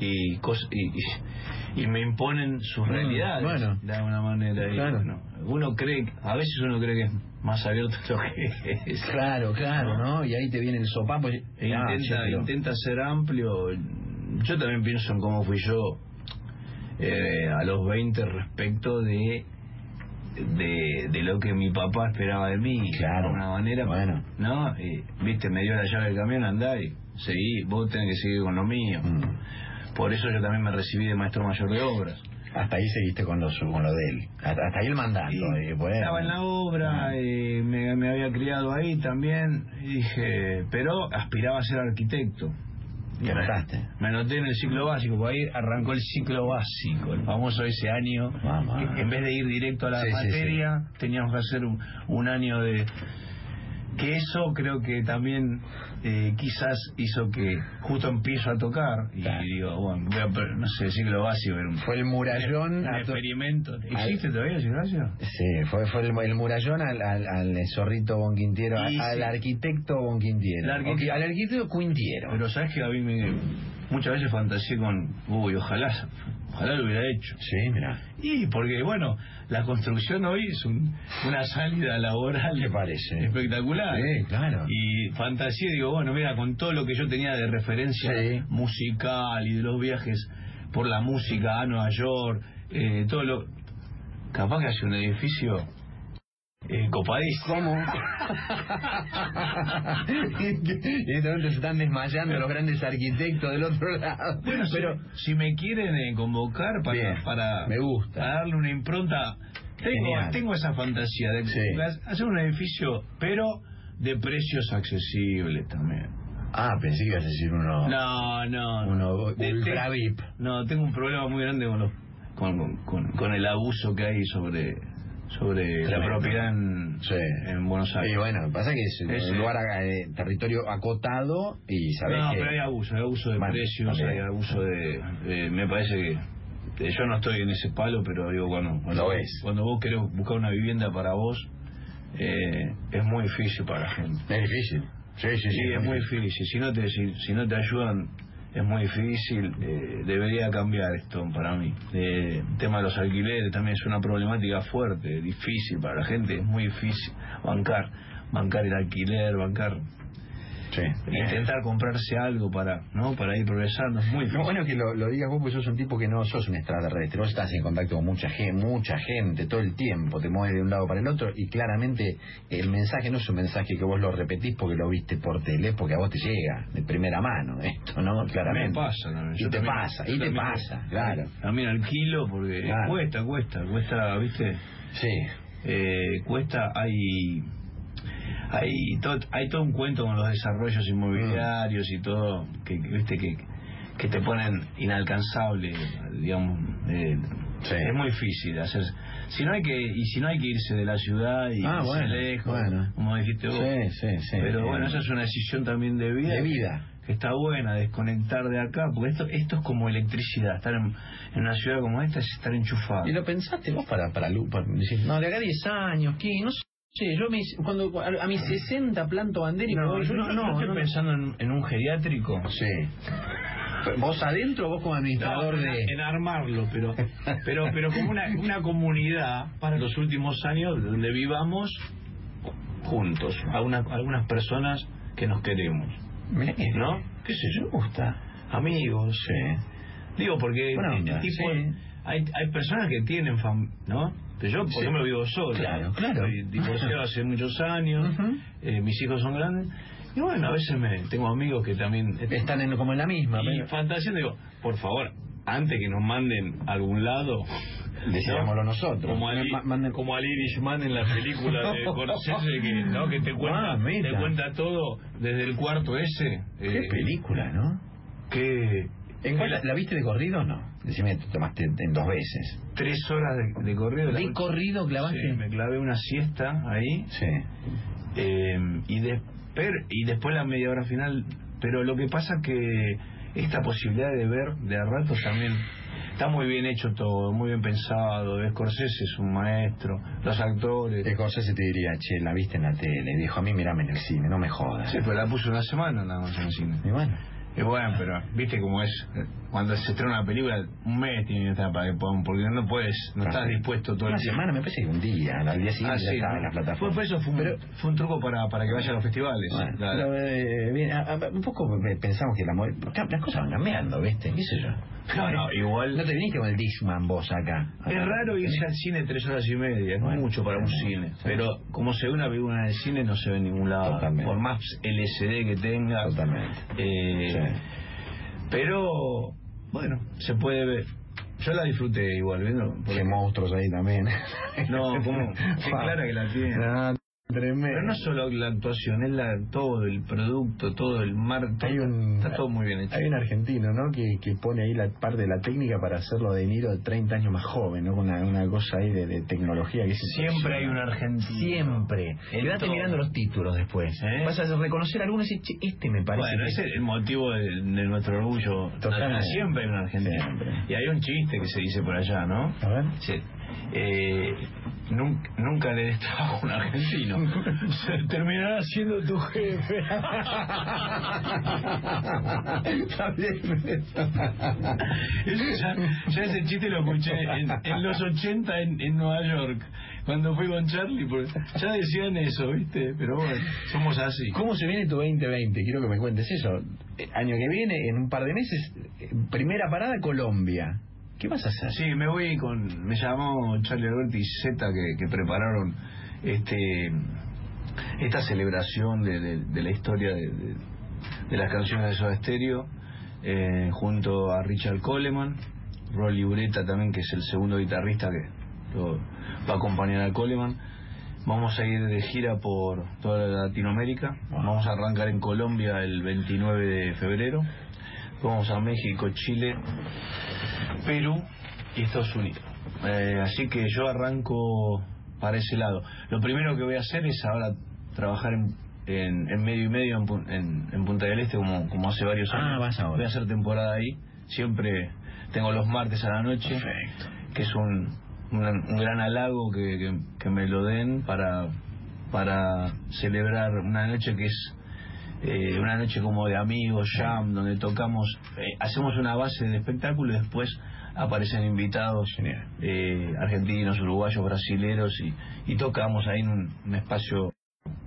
y, cos- y, y- y me imponen sus Mm, realidades bueno. de alguna manera. Claro. bueno, uno cree, a veces uno cree que es más abierto lo que es. Claro, claro, ¿no? Y ahí te viene el sopapo. E Ah, intenta, intenta ser amplio. Yo también pienso en cómo fui yo eh, a los 20 respecto de, de de lo que mi papá esperaba de mí. Claro. De alguna manera. Bueno. ¿No? Eh, Viste, me dio la llave del camión, andá y seguí. Vos tenés que seguir con lo mío. Mm. Por eso yo también me recibí de maestro mayor de obras. Hasta ahí seguiste con lo, con lo de él. Hasta, hasta ahí el mandato. Y y bueno. Estaba en la obra, eh, me, me había criado ahí también, y dije, pero aspiraba a ser arquitecto. ¿Te anotaste? Me anoté en el ciclo básico, por ahí arrancó el ciclo básico, el famoso ese año, Vamos. que en vez de ir directo a la Sí, sí, materia, teníamos que hacer un, un año de... Que eso creo que también eh, quizás hizo que justo empiezo a tocar y Claro. digo, bueno, voy a, no sé, ciclo básico, era un, Fue el murallón. un experimento. ¿Existe todavía el básico? Sí, fue, fue el, el murallón al, al, al zorrito Bonquintiero, al, al arquitecto Bonquintiero. Arquitecto- al arquitecto Quintiero. Pero sabes que a mí me, muchas veces fantaseé con, uy, ojalá, ojalá lo hubiera hecho. Sí, mira. Y porque, bueno, la construcción hoy es un- una salida laboral ¿Qué parece? espectacular. Sí, claro. Y fantasía, digo, bueno, mira, con todo lo que yo tenía de referencia Sí. musical y de los viajes por la música a Nueva York, eh, todo lo... Capaz que hace un edificio eh, copadísimo. ¿Cómo? (laughs) y entonces se están desmayando los grandes arquitectos del otro lado. Bueno, pero si, si me quieren eh, convocar para, Bien, para, me gusta. para darle una impronta, tengo, tengo esa fantasía de Sí. hacer un edificio, pero de precios accesibles también. Ah, pensé que ibas a decir uno. No, no. Uno De- ultra VIP. No, tengo un problema muy grande con, los, con, con, con el abuso que hay sobre sobre la propiedad en, Sí. en Buenos Aires. Y bueno, pasa que es un lugar, eh, territorio acotado y sabés no, que... pero hay abuso, hay abuso de precios, hay abuso de, Me parece que. eh, Yo no estoy en ese palo, pero digo, cuando, cuando vos querés buscar una vivienda para vos, eh, es muy difícil para la gente. Es difícil. Sí, sí, sí. Sí, es muy difícil. Si no te, si, si no te ayudan, es muy difícil. Eh, debería cambiar esto para mí. Eh, el tema de los alquileres también es una problemática fuerte, difícil para la gente. Es muy difícil bancar, bancar el alquiler, bancar. Sí. Intentar comprarse algo para no para ir progresando es muy Lo bueno que lo, lo digas vos, porque sos un tipo que no sos un extraterrestre. Vos estás en contacto con mucha gente, mucha gente todo el tiempo, te mueves de un lado para el otro y claramente el mensaje no es un mensaje que vos lo repetís porque lo viste por tele, porque a vos te llega de primera mano esto, ¿no? Me Claramente. pasa. Y te también- pasa, y te también- pasa, claro. También alquilo porque Claro. cuesta, cuesta, cuesta, ¿viste? Sí. eh, cuesta hay hay todo hay todo un cuento con los desarrollos inmobiliarios y todo que viste que que te ponen inalcanzable digamos eh, Sí. es muy difícil hacer si no hay que y si no hay que irse de la ciudad y Ah, irse bueno, lejos bueno. como dijiste vos Sí, sí, sí. pero bueno esa es una decisión también de vida De vida. que está buena desconectar de acá porque esto esto es como electricidad estar en, en una ciudad como esta es estar enchufado ¿Y lo pensaste vos para, para, Lu- para decir, no, de acá a 10 años, ¿qué? No sé, yo me, cuando a, a mis 60 planto bandera y No, yo no, no, estoy no, pensando en, en un geriátrico. Sí. ¿Vos adentro o vos como administrador No, de...? en, armarlo, pero pero pero como una, una comunidad para los últimos años donde vivamos juntos, algunas algunas personas que nos queremos, ¿no? ¿Qué sé yo? Me gusta. Amigos, Sí. digo porque tipo sí. hay hay personas que tienen fam, ¿no? Pero yo, por Sí. ejemplo, vivo solo. Claro, claro. Estoy divorciado hace muchos años. Eh, mis hijos son grandes. Y bueno, a veces me tengo amigos que también Están en, como en la misma. Y pero- fantaseando, digo, por favor, antes que nos manden a algún lado, Decidámoslo nosotros. como al, manden- como al Irishman en la película de (laughs) Scorsese, que, ¿no? que te, cuenta, Ah, te cuenta todo desde el cuarto ese. Qué eh, película, ¿no? que ¿En cuál- la, la viste de corrido o no? Decime, te tomaste en dos veces. tres horas de, de corrido. ¿De corrido clavaste? Sí, me clavé una siesta ahí Sí. eh, y, de- per- y después la media hora final. Pero lo que pasa que esta posibilidad de ver de a ratos también está muy bien hecho todo, muy bien pensado. Scorsese es un maestro, los actores. Scorsese te diría, che, la viste en la tele. Dijo, a mí mirame en el cine, no me jodas. Sí, pero la puso una semana nada más en el cine. Y bueno. Y bueno, pero viste cómo es. Cuando se estrena una película, un mes tiene que estar para que puedan, porque no puedes, no estás dispuesto todo Una el tiempo. semana, me parece que un día, al día siguiente Ah, sí, estaba ¿no? en la plataforma. fue eso, fue un, Pero- fue un truco para, para que vaya a los festivales. Bueno, La- pero, eh, bien, a- a- un poco pensamos que la las cosas van cambiando, ¿viste? ¿Qué sé yo? No, no, igual. No te viniste con el Dishman vos acá. Es raro irse al cine tres horas y media, es Bueno, mucho para un cine. Pero como se ve una película en el cine, no se ve en ningún lado. Totalmente. Por más LCD que tenga. Totalmente. Eh, Sí. Pero, bueno, se puede ver. Yo la disfruté igual, viendo. porque- Qué monstruos ahí también. No, ¿cómo? (laughs) Qué clara que la tiene. Tremendo. Pero no solo la actuación, es la, todo el producto, todo el mar. todo- Hay un, está todo muy bien hecho. Hay un argentino, ¿no? Que, que pone ahí la parte de la técnica para hacerlo de Niro de 30 años más joven, ¿no? Con una, una cosa ahí de, de tecnología que Siempre hay un argentino. Siempre. Todo. mirando los títulos después. ¿Eh? Vas a reconocer algunos y "Che, este me parece. Bueno, que- ese es el motivo de, de nuestro orgullo. Totalmente. nacional. Siempre hay un argentino. Siempre. Y hay un chiste que se dice por allá, ¿no? A ver. Dice, eh, nunca, nunca le des trabajo a un argentino. (laughs) Se terminará siendo tu jefe. Está (laughs) bien. Eso ya, ya ese chiste lo escuché en, en los 80 en, en Nueva York, cuando fui con Charlie. porque ya decían eso, ¿viste? Pero bueno, somos así. ¿Cómo se viene tu 2020? Quiero que me cuentes eso. Eh, Año que viene, en un par de meses, eh, primera parada Colombia. ¿Qué vas a hacer? Sí, me voy con. Me llamó Charlie Alberti y Z que, que prepararon este esta celebración de, de- de la historia de, de- de las canciones de Soda Stereo eh, junto a Richard Coleman, Rolly Ureta también, que es el segundo guitarrista que lo- va a acompañar a Coleman. Vamos a ir de gira por toda Latinoamérica. Vamos a arrancar en Colombia el 29 de febrero. Vamos a México, Chile, Perú y Estados Unidos. Eh, así que yo arranco para ese lado. Lo primero que voy a hacer es ahora trabajar en, en, en medio y medio en, en, en Punta del Este como, como hace varios Ah, años. vas ahora. Voy a hacer temporada ahí. Siempre tengo los martes a la noche, Perfecto. que es un, un, un gran halago que, que, que me lo den para, para celebrar una noche que es eh, una noche como de amigos, jam, donde tocamos, eh, hacemos una base del espectáculo y después aparecen invitados eh, argentinos, uruguayos, brasileros y, y tocamos ahí en un, un espacio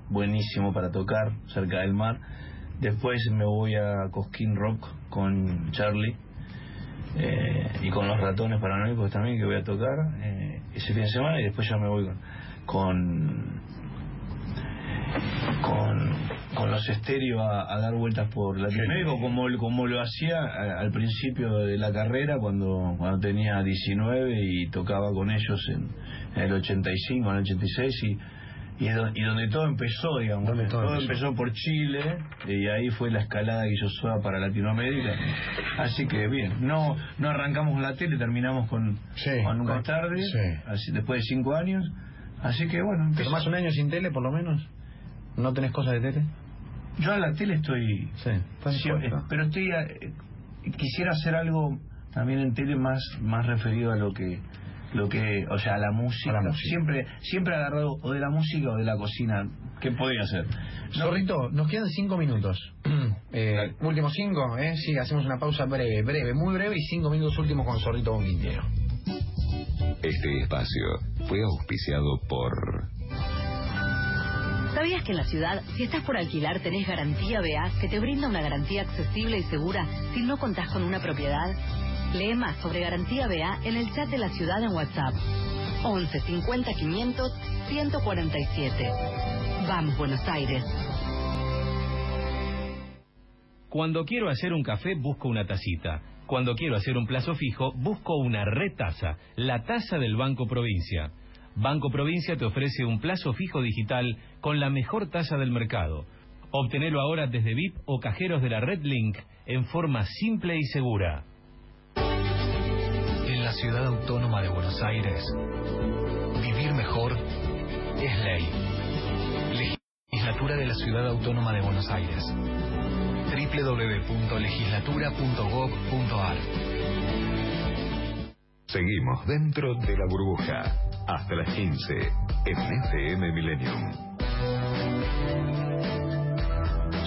buenísimo para tocar cerca del mar. Después me voy a Cosquín Rock con Charlie eh, y con los ratones paranoicos también que voy a tocar eh, ese fin de semana y después ya me voy con con, con, con los estéreos a, a dar vueltas por Latinoamérica como, como lo hacía a- al principio de la carrera cuando, cuando tenía 19 y tocaba con ellos en, en el 85, en el 86 y y, y donde todo empezó, digamos. Donde todo todo empezó. empezó por Chile y ahí fue la escalada que yo soy para Latinoamérica. Así que bien, no no arrancamos la tele, terminamos con, Sí, con Nunca con- tarde, sí. así, después de cinco años. Así que bueno, ¿Pero empezó. más un año sin tele, por lo menos? ¿No tenés cosas de tele? yo a la tele estoy... Sí, sí, pero estoy... eh, quisiera hacer algo también en tele más más referido a lo que lo que o sea a la música, A la música. siempre siempre agarrado o de la música o de la cocina ¿qué podía hacer? No, Zorrito, nos quedan cinco minutos. (clears throat) Eh, últimos cinco, ¿eh? Sí, hacemos una pausa breve, breve, muy breve y cinco minutos últimos con Zorrito Bonquintero. Este espacio fue auspiciado por ¿Sabías que en la ciudad, si estás por alquilar, tenés garantía BA que te brinda una garantía accesible y segura si no contás con una propiedad? Lee más sobre garantía BA en el chat de la ciudad en WhatsApp. 11 50 500 147. Vamos, Buenos Aires. Cuando quiero hacer un café, busco una tacita. Cuando quiero hacer un plazo fijo, busco una retaza, la taza del Banco Provincia. Banco Provincia te ofrece un plazo fijo digital con la mejor tasa del mercado. Obtenelo ahora desde VIP o cajeros de la Red Link en forma simple y segura. En la ciudad autónoma de Buenos Aires, vivir mejor es ley. Legislatura de la Ciudad Autónoma de Buenos Aires. www.legislatura.gov.ar Seguimos dentro de la burbuja hasta las 15 en FM Millennium.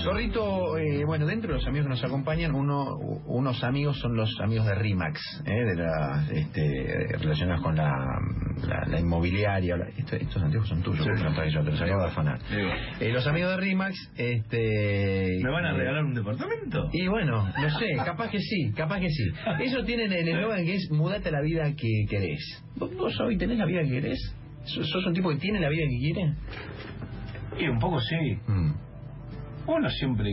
Zorrito, eh, bueno, dentro de los amigos que nos acompañan, uno, unos amigos son los amigos de RIMAX, eh, de la, este, relacionados con la, la, la inmobiliaria. la- esto- estos antiguos son tuyos, porque no yo, te los acabo de afanar. Eh, los amigos de RIMAX, este... ¿me van a eh, regalar un departamento? Y bueno, no sé, capaz que sí, capaz que sí. Ellos tienen el eslogan que es mudate a la vida que querés. ¿Vos, vos hoy tenés la vida que querés? ¿Sos, sos un tipo que tiene la vida que quiere? Y un poco sí. Mm. Uno siempre,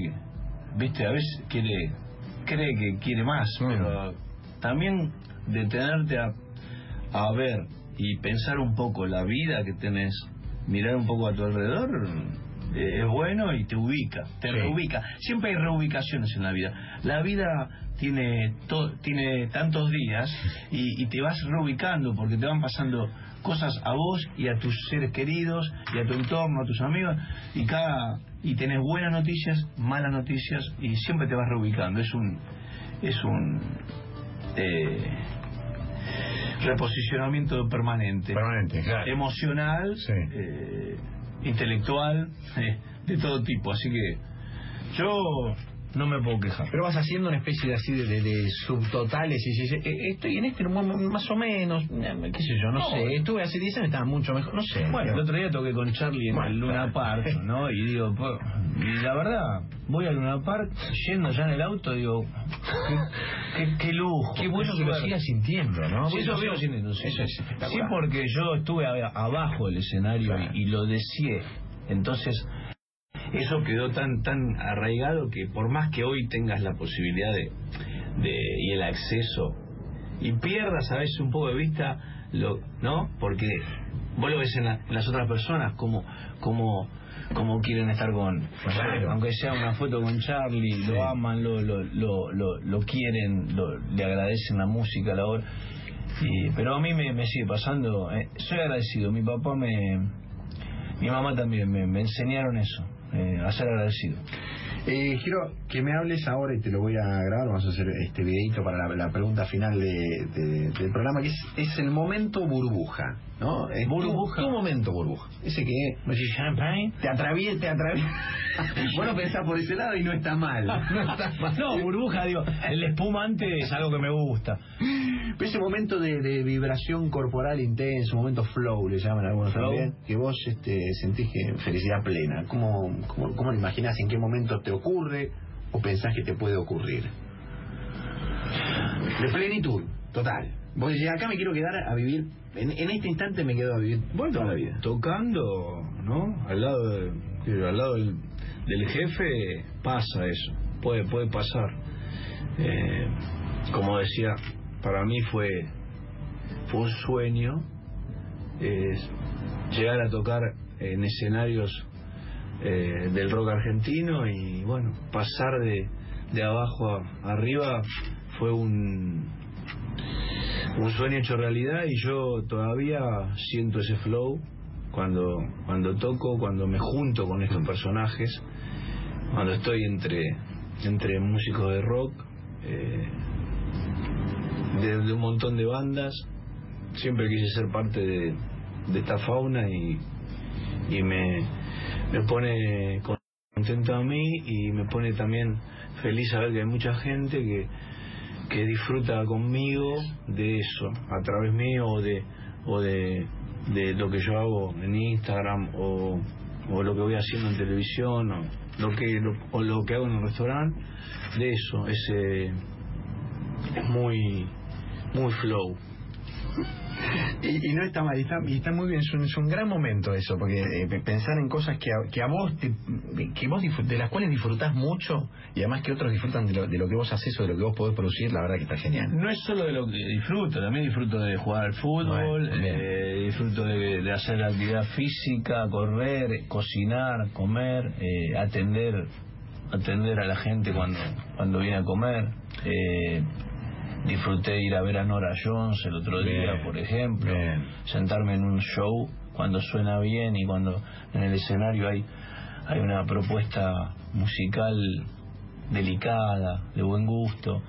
viste, a veces quiere, cree que quiere más, Mm. pero también detenerte a, a ver y pensar un poco la vida que tenés, mirar un poco a tu alrededor, eh, es bueno y te ubica, te Sí. reubica. Siempre hay reubicaciones en la vida. La vida tiene to- tiene tantos días y, y te vas reubicando porque te van pasando cosas a vos y a tus seres queridos y a tu entorno, a tus amigos y cada y tenés buenas noticias, malas noticias y siempre te vas reubicando. Es un es un eh, reposicionamiento permanente, Permanente, claro. emocional, Sí. eh, intelectual, eh, (laughs) de todo tipo. Así que yo no me puedo quejar. Pero vas haciendo una especie de así de, de- de subtotales y dices, eh, estoy en este más o menos, eh, qué sé yo, no, No. sé, estuve hace 10 años, estaba mucho mejor, no sé. Bueno, el otro día toqué con Charlie en Bueno, el Luna. Park, (laughs) ¿no? Y digo, po- y la verdad, voy al Luna Park, yendo ya en el auto, digo, qué, qué, qué lujo. Qué bueno que lo sigas sintiendo, ¿no? Sí, Porque eso sintiendo, sí. Eso es Sí, porque yo estuve a- abajo del escenario Claro. y, y lo deseé. Entonces, eso quedó tan tan arraigado que por más que hoy tengas la posibilidad de, de y el acceso y pierdas a veces un poco de vista, lo, ¿no? Porque vos lo ves en, la- en las otras personas como como como quieren estar con Claro. aunque sea una foto con Charlie Sí. lo aman lo lo, lo, lo, lo quieren lo- le agradecen la música la obra Y, pero a mí me, me sigue pasando, eh, soy agradecido, mi papá me, mi mamá también me, me enseñaron eso, eh, a ser agradecido. Eh, quiero que me hables ahora y te lo voy a grabar. Vamos a hacer este videito para la, pregunta final de- del programa, que es, es el momento burbuja, ¿no? Es tu- Burbuja. Tu, momento burbuja. Ese que champagne? te atraviesa, te atraviesa. (laughs) bueno, pensás por ese lado y no está mal. (laughs) No está mal. No, burbuja, digo, el espumante es algo que me gusta. Pero ese momento de, de vibración corporal intenso, momento flow, le llaman algunos Flow. también, que vos este, sentís que felicidad plena. ¿Cómo, cómo, ¿Cómo lo imaginás? ¿En qué momento te ocurre o pensás que te puede ocurrir? De plenitud, total. Vos decís, acá me quiero quedar a vivir, en, en este instante me quedo a vivir toda la vida. Tocando, ¿no? Al lado, de- al lado del, del jefe pasa eso, puede, puede pasar. Eh, como decía, para mí fue, fue un sueño eh, llegar a tocar en escenarios eh, del rock argentino y bueno, pasar de, de abajo a arriba fue un, un sueño hecho realidad y yo todavía siento ese flow cuando cuando toco, cuando me junto con estos personajes, cuando estoy entre entre músicos de rock, eh, de, de un montón de bandas, siempre quise ser parte de, de esta fauna y, y me, me pone contento a mí y me pone también feliz saber que hay mucha gente que, que disfruta conmigo de eso, a través mío o de, o de, de lo que yo hago en Instagram o, o lo que voy haciendo en televisión o lo que, lo, o lo que hago en un restaurante, de eso, ese es muy, muy flow. Y, y no está mal, y está, y está muy bien, es un, es un gran momento eso, porque eh, pe- pensar en cosas que a, que a vos, te- que vos de las cuales disfrutás mucho y además que otros disfrutan de lo, de lo que vos haces o de lo que vos podés producir, la verdad que está genial. No es solo de lo que disfruto, también disfruto de jugar al fútbol, Bueno, eh, disfruto de, de hacer actividad física, correr, cocinar, comer, eh, atender atender a la gente cuando cuando viene a comer. Eh, disfruté ir a ver a Nora Jones el otro día, Bien, por ejemplo, bien. sentarme en un show cuando suena bien y cuando en el escenario hay hay una propuesta musical delicada, de buen gusto.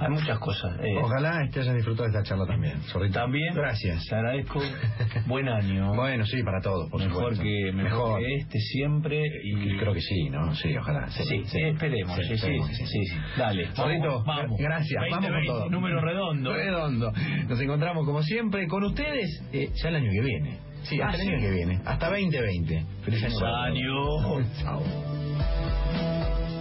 Hay muchas cosas. eh, Ojalá este hayas disfrutado de esta charla también. Zorrito. también. Gracias. Te agradezco. (laughs) Buen año. Bueno, sí, para todos, por mejor supuesto. que mejor, que este siempre y Creo que sí, ¿no? Sí, ojalá. Sí, sí, esperemos. Sí, sí, esperemos sí, sí, sí. Dale, Zorrito, vamos, gracias, 20, vamos con 20, todo. Número redondo. Redondo. Nos encontramos como siempre con ustedes eh, ya el año que viene. Sí, Ah, hasta el sí. año que viene. Hasta 2020. Feliz año. Feliz todos. año. Chao.